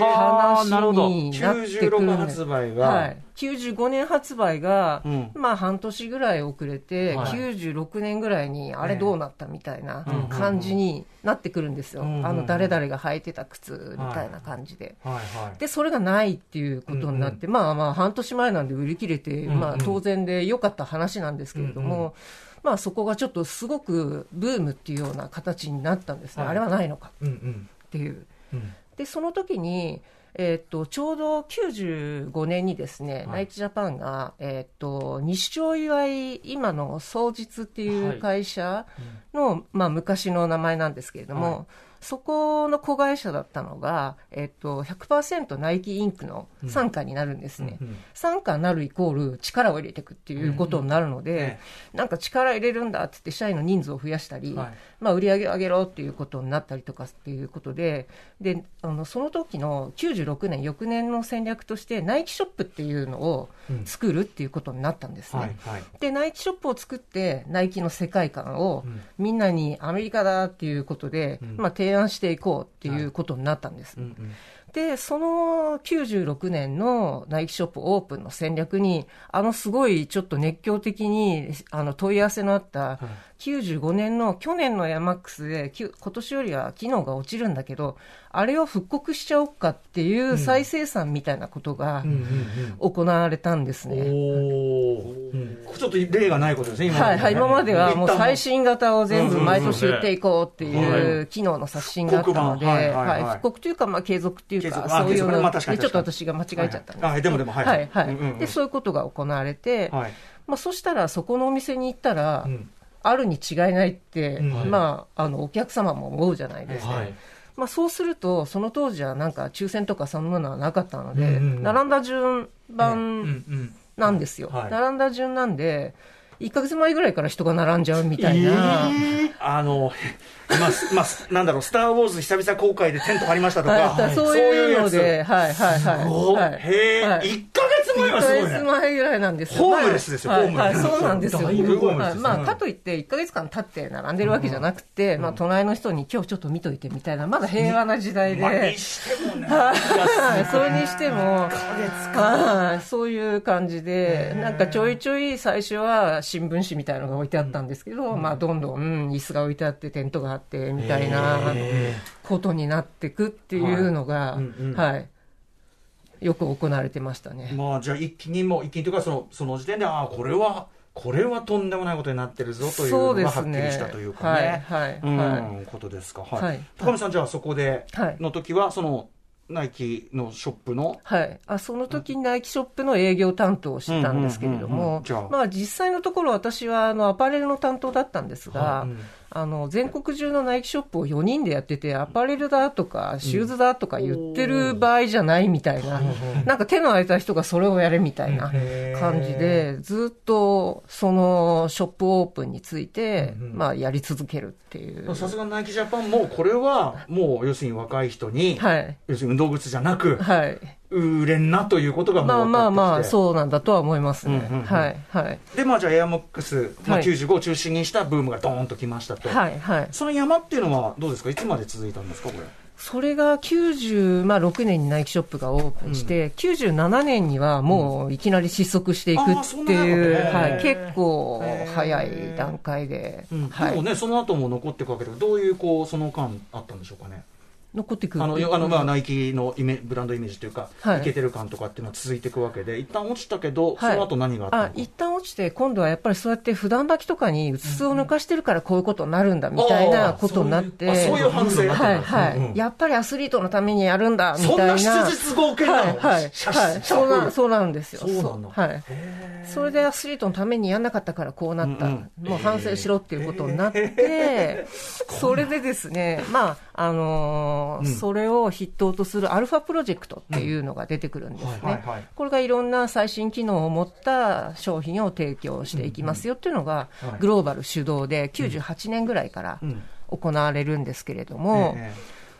話になってくる96発売が、はい、95年発売が、うん。まあ半年ぐらい遅れて、はい。96年ぐらいにあれどうなったみたいなうん。感じになってくるんですよ、うんうんあの誰々が履いてた靴みたいな感じで。はい。はいでそれがないっていうことになって、まあまあ半年前なんで売り切れて、まあ、当然で良かった話なんですけれども、まあ、そこがちょっとすごくブームっていうような形になったんですね、はい。あれはないのかうんうん。っていう。うん。でその時にえーっとちょうど95年にですね、ナイキジャパンが、えーっと西町祝い今の双日っていう会社の、まあ、昔の名前なんですけれども、はそこの子会社だったのが、えーっと100%ナイキインクの傘下になるんですね。うん傘下になるイコール力を入れていくっていうことになるので、え。なんか力入れるんだって言って社員の人数を増やしたり、はい。まあ、売り上げを上げろっていうことになったりとかっていうことでであのその時の96年翌年の戦略としてナイキショップっていうのを作るっていうことになったんですね。はいはい。でナイキショップを作ってナイキの世界観をうん。みんなにアメリカだっていうことで、ん。まあ、提案していこうっていうことになったんです。うんうん。でその96年のナイキショップオープンの戦略にあのすごいちょっと熱狂的にあの問い合わせのあった95年の去年のヤマックスできゅ今年よりは機能が落ちるんだけどあれを復刻しちゃおうかっていう再生産みたいなことがうんうん行われたんですね。うんおー。うん。ちょっと例がないことですね今までね。はいはい、今まではもう最新型を全部毎年売っていこうってうんうんうんい。う機能の刷新があったので、復刻版はいはいはい。はい。復刻というか、まあ継続っていうか、そういうのまあちょっと私が間違えちゃったんです。けどはい。はいでもでもはい。はいはい。うんうんうん。でそういうことが行われて、はい。まあ、そしたらそこのお店に行ったら、うんあるに違いないって、うん。まあ、あのお客様も思うじゃないですか。はい。まあ、そうすると、その当時はなんか抽選とかそんなのはなかったので、並んだ順番なんですよ、はい。並んだ順なんで、1か月前ぐらいから人が並んじゃうみたいな、あの、まあ、まあ、なんだろう、スター・ウォーズ久々公開でテント張りましたとか、はいそういうので、やはいはいはい。つおはいへえ、はい。1ヶ月前は1すごいヶ月ね。前ぐらいなんですよ。ホームレスですよはいホームレス。はい、そうなんですよ。まあ、かといって、1ヶ月間経って並んでるわけじゃなくて、まあ、隣の人に今日ちょっと見といてみたいな、まだ平和な時代で。まあ、にしてもね、はい、それにしても、はいそういう感じで、なんかちょいちょい最初は新聞紙みたいなのが置いてあったんですけど、まあどんどん、椅子が置いてあって、テントがあって、みたいなことになってくっていうのが、はい。よく行われてましたね。まあ、じゃあ一気にもう、一気にというか、その、その時点で、ああ、これは、これはとんでもないことになってるぞというのがはっきりしたというかね。はい、はい、う。ことですか。はい。はい。高見さん、じゃあそこで、はい。の時は、その、ナイキのショップの、はい、あその時にナイキショップの営業担当をしてたんですけれどもまあ実際のところ私はあのアパレルの担当だったんですが、あの全国中のナイキショップを4人でやってて、アパレルだとか、シューズだとか言ってる場合じゃないみたいな、なんか手の空いた人がそれをやれみたいな感じで、ずっとそのショップオープンについて、まあやり続けるっていう。さすがナイキジャパンも、これはもう要するに若い人に、はい。要するに運動靴じゃなく、はい。売れんなということがまあまあまあ、う。そうなんだとは思いますね。うんうんうんはい。はい。で、まあじゃあエアモックス、まあ、はい95を中心にしたブームがドーンときましたと。はい。はい。その山っていうのはどうですか？いつまで続いたんですかこれ？それが96年にナイキショップがオープンして、97年にはもういきなり失速していくっていう、な長くねはい、結構早い段階で、はい、でもね、その後も残っていくわけだけど、どういうこう、その間あったんでしょうかね？残ってくる？あの、あの。まあ、ナイキのイメブランドイメージというか、はい。い、けてる感とかっていうのは続いていくわけで、一旦落ちたけど、はい。その後何があったの？か。あ一旦落ちて、今度はやっぱりそうやって普段履きとかにうつつを抜かしてるからこういうことになるんだみたいなことになって、あそういう反省はいはい、うんうん。やっぱりアスリートのためにやるんだみたいな、そんな質実合憲なの？はいはい写はい、写そうなそうなんですよ、そうはい、それでアスリートのためにやんなかったからこうなった、うんもう反省しろっていうことになって、それでですね、まああのーそれを筆頭とするアルファプロジェクトっていうのが出てくるんですね。これがいろんな最新機能を持った商品を提供していきますよっていうのがはい。グローバル主導で98年ぐらいからうん。行われるんですけれども、え。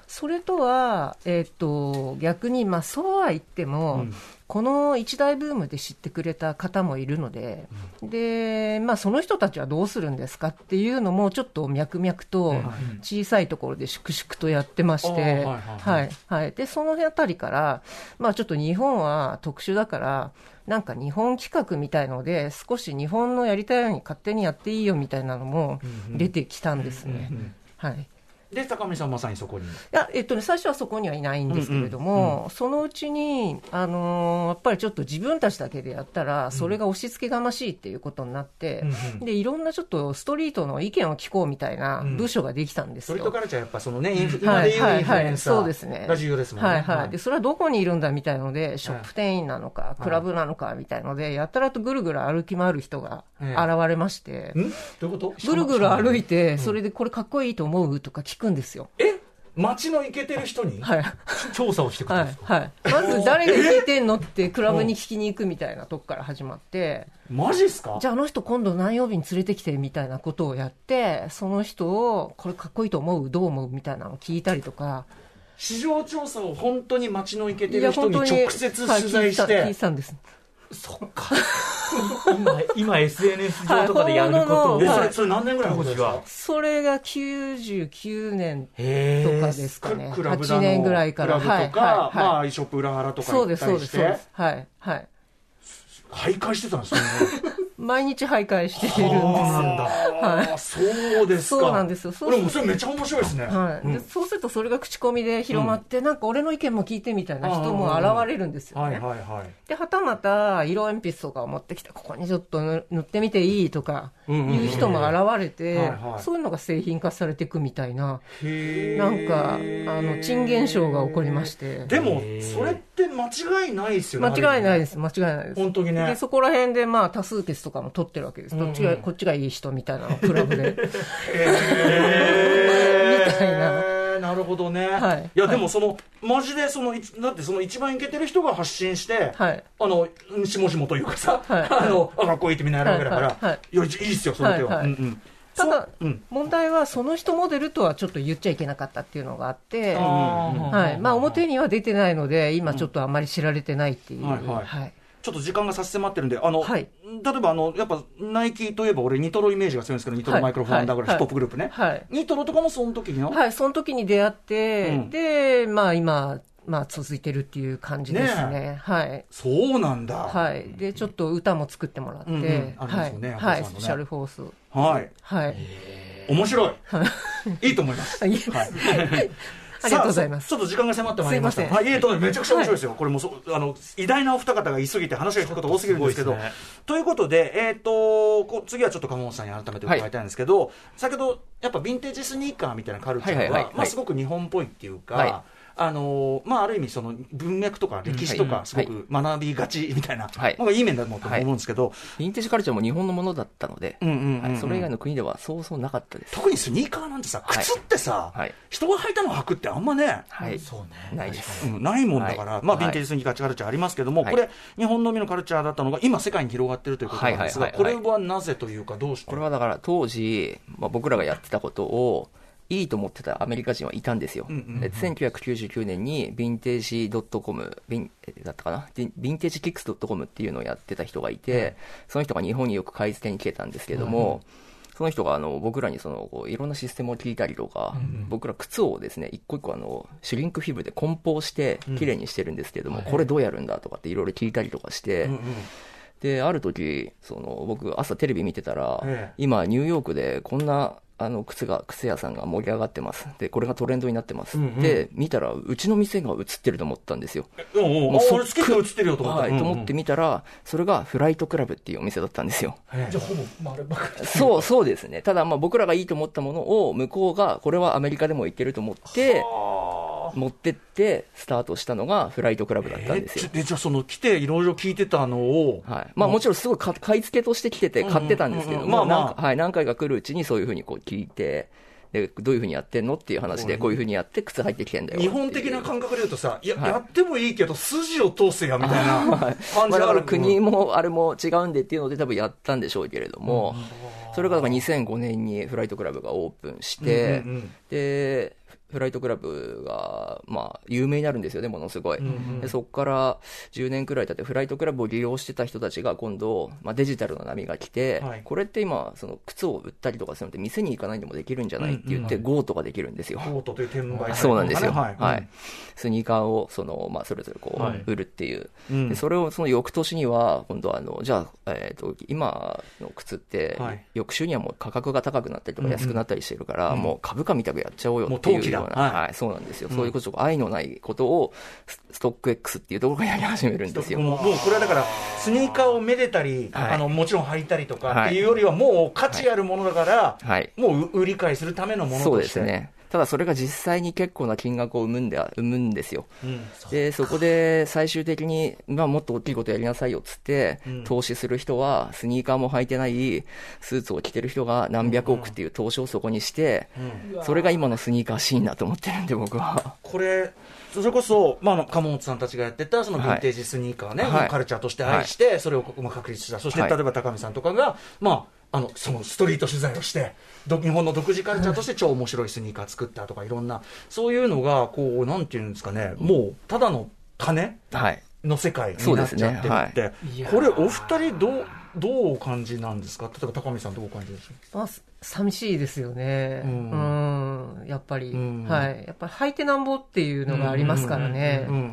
それとは、えっと逆に、まあ、そうは言っても、うんこの一大ブームで知ってくれた方もいるので、でまあ、その人たちはどうするんですかっていうのもちょっと脈々と小さいところで粛々とやってまして、はいはいでそのあたりから、まあ、ちょっと日本は特殊だから、なんか日本企画みたいので、少し日本のやりたいように勝手にやっていいよみたいなのも出てきたんですね。はいで高見さんまさにそこに。いや、えっとね、最初はそこにはいないんですけれども、そのうちに、あのーやっぱりちょっと自分たちだけでやったら、それが押し付けがましいっていうことになって、で、いろんなちょっとストリートの意見を聞こうみたいな部署ができたんですよ。ストリートカルチャーやっぱそのね、インフはい今でいうインフルエンサそうですね。ーが重要ですもんね。はいはい。で、それはどこにいるんだみたいので、ショップ店員なのか、い。クラブなのかみたいので、やたらとぐるぐる歩き回る人がええ。現れまして、ん？どういうこと？ぐるぐる歩いて、それでこれかっこいいと思うとか聞くんですよ。え？街のイケてる人に？はい。調査をしてくるんですか、はい。はい、まず誰が聞いてんのってクラブに聞きに行くみたいなとこから始まって、マジっすか？じゃああの人今度何曜日に連れてきてみたいなことをやって、その人をこれかっこいいと思うどう思うみたいなのを聞いたりとか、市場調査を本当に街のイケてる人に直接取材しはい聞いてたんです。そっか今今 SNS 上とかでやることを、ではい。それそれ何年ぐらいのことですか？それが99年とかですかね。ククラブだの。8年ぐらいから。クラブとか、はいはいはい。まあ、ショップ裏腹とかそうです、行ったりしそうです、そうでてす。はい、はい。徘徊してたんですよね毎日徘徊しているんですよ。なんだ、あーそうですか。そうなんですよ。そうでもそれめっちゃ面白いですね、はい。でそうするとそれが口コミで広まって、なんか俺の意見も聞いてみたいな人も現れるんですよね。はいはいはい。ではたまた色鉛筆とかを持ってきてここにちょっと塗塗ってみていいとかいう人も現れて、はいはい。そういうのが製品化されていくみたいななんかあの珍現象が起こりまして。でもそれって間違いないですよね間違いないいです間違いないです。本当にね。でそこら辺でまあ多数決とかも取ってるわけです、どっちがこっちがいい人みたいなクラブで。みたいな。なるほどね、はい。やでもそのマジでそのいだってその一番イケてる人が発信して、はい。あのしもしもというかさ、はい。あのあかっこいいってみんなやるわけだから、はいはいはい。いやいいっすよその手は、はいはい。うんうん。ただ問題はその人モデルとはちょっと言っちゃいけなかったっていうのがあって、はい。まあ、表には出てないので今ちょっとあんまり知られてないっていう、はいはい。はいちょっと時間が差し迫ってるんで、あの、はい例えばあの、やっぱナイキといえば俺、ニトロイメージが強いんですけど、ニトロはいマイクロフォンダーグラフ、はいヒップホップグループね。はいニトロとかもその時の、は？い、その時に出会って、うんで、まあ今、まあ続いてるっていう感じですね。ねはい。そうなんだ。はい。で、ちょっと歌も作ってもらって、うんうんねはい。はい、スペシャルフォース。はい。はい。面白い。いいと思います。はいはい。ありがとうございますちょっと時間が迫ってまいりました。はい、いえとめちゃくちゃ面白いですよ。これもあの、偉大なお二方が言い過ぎて話が聞くこと多すぎるんですけど。ということで、えっ、とこ次はちょっと鴨本さんに改めて伺いたいんですけど、先ほど、やっぱヴィンテージスニーカーみたいなカルチャーは、まあ、すごく日本っぽいっていうか、はいあのまあ、ある意味その文脈とか歴史とかすごく学びがちみたいな、はい。いい面だと思うんですけど、ヴィンテージカルチャーも日本のものだったので、それ以外の国ではそうそうなかったです。特にスニーカーなんてさ、はい。靴ってさ、はい。人が履いたの履くってあんまね、はい。そうね。ないです。うんないもんだから、まあ、はい。ヴィンテージスニーカーカルチャーありますけども、はい。これ、日本のみのカルチャーだったのが、今、世界に広がってるということなんですが、これはなぜというか、どうして？これはだから当時、まあ、僕らがやってたことを、いいと思ってたアメリカ人はいたんですよ。うんうんうん。で1999年にヴィンテージ .com、ヴィンえだったかな？ヴィンテージキックス .com っていうのをやってた人がいて、その人が日本によく買い付けに来てたんですけれども、その人があの僕らにそのこういろんなシステムを聞いたりとか、僕ら靴をですね、一個一個あのシュリンクフィブで梱包して綺麗にしてるんですけれども、これどうやるんだとかっていろいろ聞いたりとかして、で、ある時、その、僕、朝テレビ見てたら、ええ今、ニューヨークでこんな、あの、靴が、靴屋さんが盛り上がってます。で、これがトレンドになってます。で、見たら、うちの店が映ってると思ったんですよ。うんうん、あもうそ俺、好きで映ってるよと思った。はい、うんと思って見たら、それがフライトクラブっていうお店だったんですよ。じゃあほぼ丸ばかりそう、そうですね。ただ、まあ僕らがいいと思ったものを、向こうが、これはアメリカでもいけると思って、持ってって、スタートしたのがフライトクラブだったんですよ。えでじゃあ、その来て、いろいろ聞いてたのを、はい。まあもちろんすごいか買い付けとして来てて買ってたんですけども、何回か来るうちにそういうふうにこう聞いて、で、どういうふうにやってんのっていう話で、こういうふうにやって靴入ってきてんだよ。日本的な感覚で言うとさ、いや、はい。やってもいいけど、筋を通せや、みたいな 感まあじがあるだから国もあれも違うんでっていうので多分やったんでしょうけれども、それがだから2005年にフライトクラブがオープンして、うんうんうん。で、フライトクラブが、まあ、有名になるんですよね、ものすごい。でそこから10年くらい経って、フライトクラブを利用してた人たちが今度、まあ、デジタルの波が来て、はいこれって今、その靴を売ったりとかするのって、店に行かないでもできるんじゃないって言って、GO とかできるんですよ。コートという転売そうなんですよ。はい。はい。スニーカーを、その、まあ、それぞれこう、はい売るっていう。うんで、それを、その翌年には、今度あの、じゃあ、えっ、と、今の靴って、はい翌週にはもう価格が高くなったりとか安くなったりしてるから、もう株価みたくやっちゃおうよっていうような、はいはい、そうなんですよ。そういうこと愛のないことを、スストック X っていうところがやり始めるんですよ。もうもうこれはだから、スニーカーをめでたり、はいあのもちろん履いたりとかはいっていうよりは、もう価値あるものだから、はい。もう売り買いするためのものとして。そうですね。ただそれが実際に結構な金額を生むんで生むんですよ。うん。で、そこで最終的に、まあもっと大きいことやりなさいよっつって、うん投資する人は、スニーカーも履いてない、スーツを着てる人が何百億っていう投資をそこにして、それが今のスニーカーシーンだと思ってるんで、僕は。これ、それこそ、まあ鴨本さんたちがやってた、そのヴィンテージスニーカーね、はいカルチャーとして愛して、それをまあ確立した。そして、はい例えば高見さんとかが、まあ、あの、そのストリート取材をして、ど日本の独自カルチャーとして超面白いスニーカー作ったとか、いろんな、そういうのが、こう、なんていうんですかね、もう、ただの種はい。の世界になっちゃってるって、いやーこれ、お二人どう、どうお感じなんですか？例えば高見さんどうお感じですか？まあ、す寂しいですよね。ううんん。やっぱり、うんはい。やっぱり履いてなんぼっていうのがありますからね。うんうんうん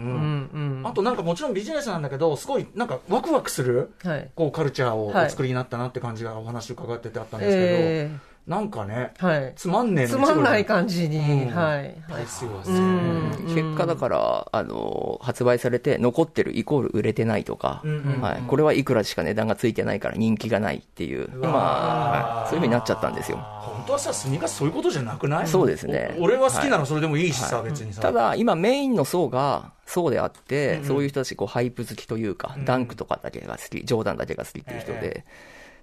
うんうんあとなんかもちろんビジネスなんだけど、すごいなんかワクワクする、はい。こうカルチャーをおはい作りになったなって感じがお話伺っててあったんですけど、えなんかね、えはい。つまんねえのつまんないじ感じに、うん。はい。はいですよね。うん。結果だから、あの、発売されて、残ってるイコール売れてないとか、うんうんはい。これはいくらしか値段がついてないから人気がないっていう、今、はい、そういうふうになっちゃったんですよ。本当はさ、スニーカーそういうことじゃなくない？そうですね。お俺は好きならそれでもいいしさ、別にさ。ただ、今メインの層がそうであって、そういう人たち、こう、ハイプ好きというか、ダンクとかだけが好き、ジョーダンだけが好きっていう人えで、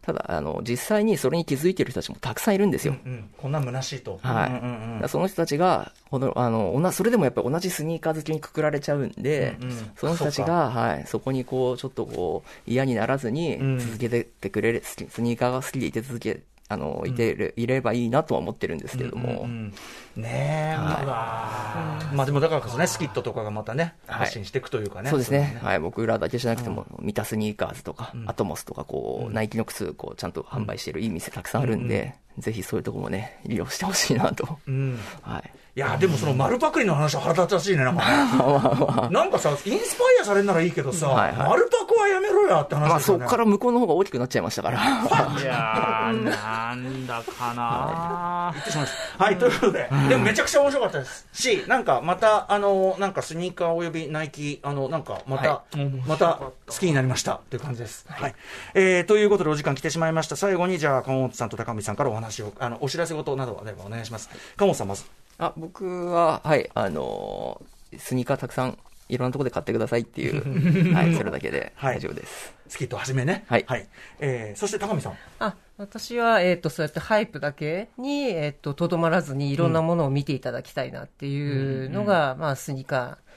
ただ、あの、実際にそれに気づいてる人たちもたくさんいるんですよ。うん、こん。なん虚しいと。はい。うんうんうん。その人たちが、ほどあの、それでもやっぱり同じスニーカー好きにくくられちゃうんで、うんうん。その人たちが、はい、そこにこう、ちょっとこう、嫌にならずにうん続けてってくれる、ススニーカーが好きでいて続け、あの、いてる、いればいいなとは思ってるんですけれども、うんうんねえ、はいまあでもだからこそね、スキットとかがまたね、はい発信していくというかね。そうですね。いはい。僕らだけじゃなくても、ミタスニーカーズとか、アトモスとか、こう、ナイキの靴、こう、ちゃんと販売してるいい店たくさんあるんで、ぜひそういうとこもね、利用してほしいなと。うん。はい。いや、でもその丸パクリの話は腹立たしいね、なんか ね。なんかさ、インスパイアされるならいいけどさ、はいはい丸パクはやめろやって話まあ。そこから向こうの方が大きくなっちゃいましたから。いやー、なんだかな言ってしまいはい、ということで、でもめちゃくちゃ面白かったですし、なんかまた、あの、なんかスニーカーおよびナイキ、あの、なんかまた、はまた好きになりましたという感じです。はい。えー、ということでお時間来てしまいました。最後に、じゃあ、鴨本さんと高見さんからお話を、あの、お知らせ事などあればお願いします。鴨本さん、まず。あ、僕は、はい、あのースニーカーたくさん、いろんなところで買ってくださいっていう、はい、それだけではい大丈夫です。スキットはじめね。はいえー、そして高見さん。あ私は、えっとそうやってハイプだけに、えっととどまらずにいろんなものを見ていただきたいなっていうのが、まあ、スニーカー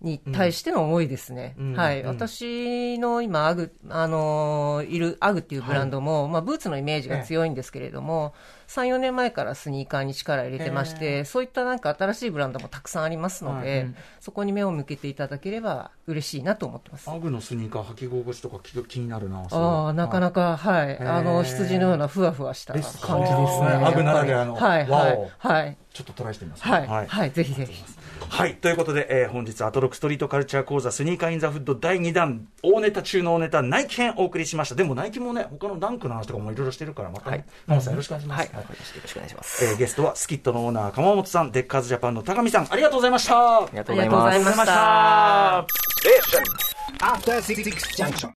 に対しての思いですね、うんはいうん私の今アグ、あのーいるアグっていうブランドも、まあ、ブーツのイメージが強いんですけれども、3、4年前からスニーカーに力入れてまして、そういったなんか新しいブランドもたくさんありますので、はいそこに目を向けていただければ嬉しいなと思ってます。アグのスニーカー履き心地とか気気になるな。ああ、なかなか。か、はい。あの、羊のようなふわふわした感じですね。アグならではのはい、はい、はい。ちょっとトライしてみます。はい、はい、ぜひぜひ。はい。ということで、えー本日、アトロックストリートカルチャー講座、スニーカーインザフッド第2弾、大ネタ中の大ネタ、ナイキ編お送りしました。でも、ナイキもね、他のダンクの話とかもいろいろしてるから、またね、マモさんよろしくお願いします。はい、よろしくお願いします。えーゲストは、スキットのオーナー、鎌本さん、デッカーズジャパンの高見さん、ありがとうございました。ありがとうございますありがとうございま。した。Junction.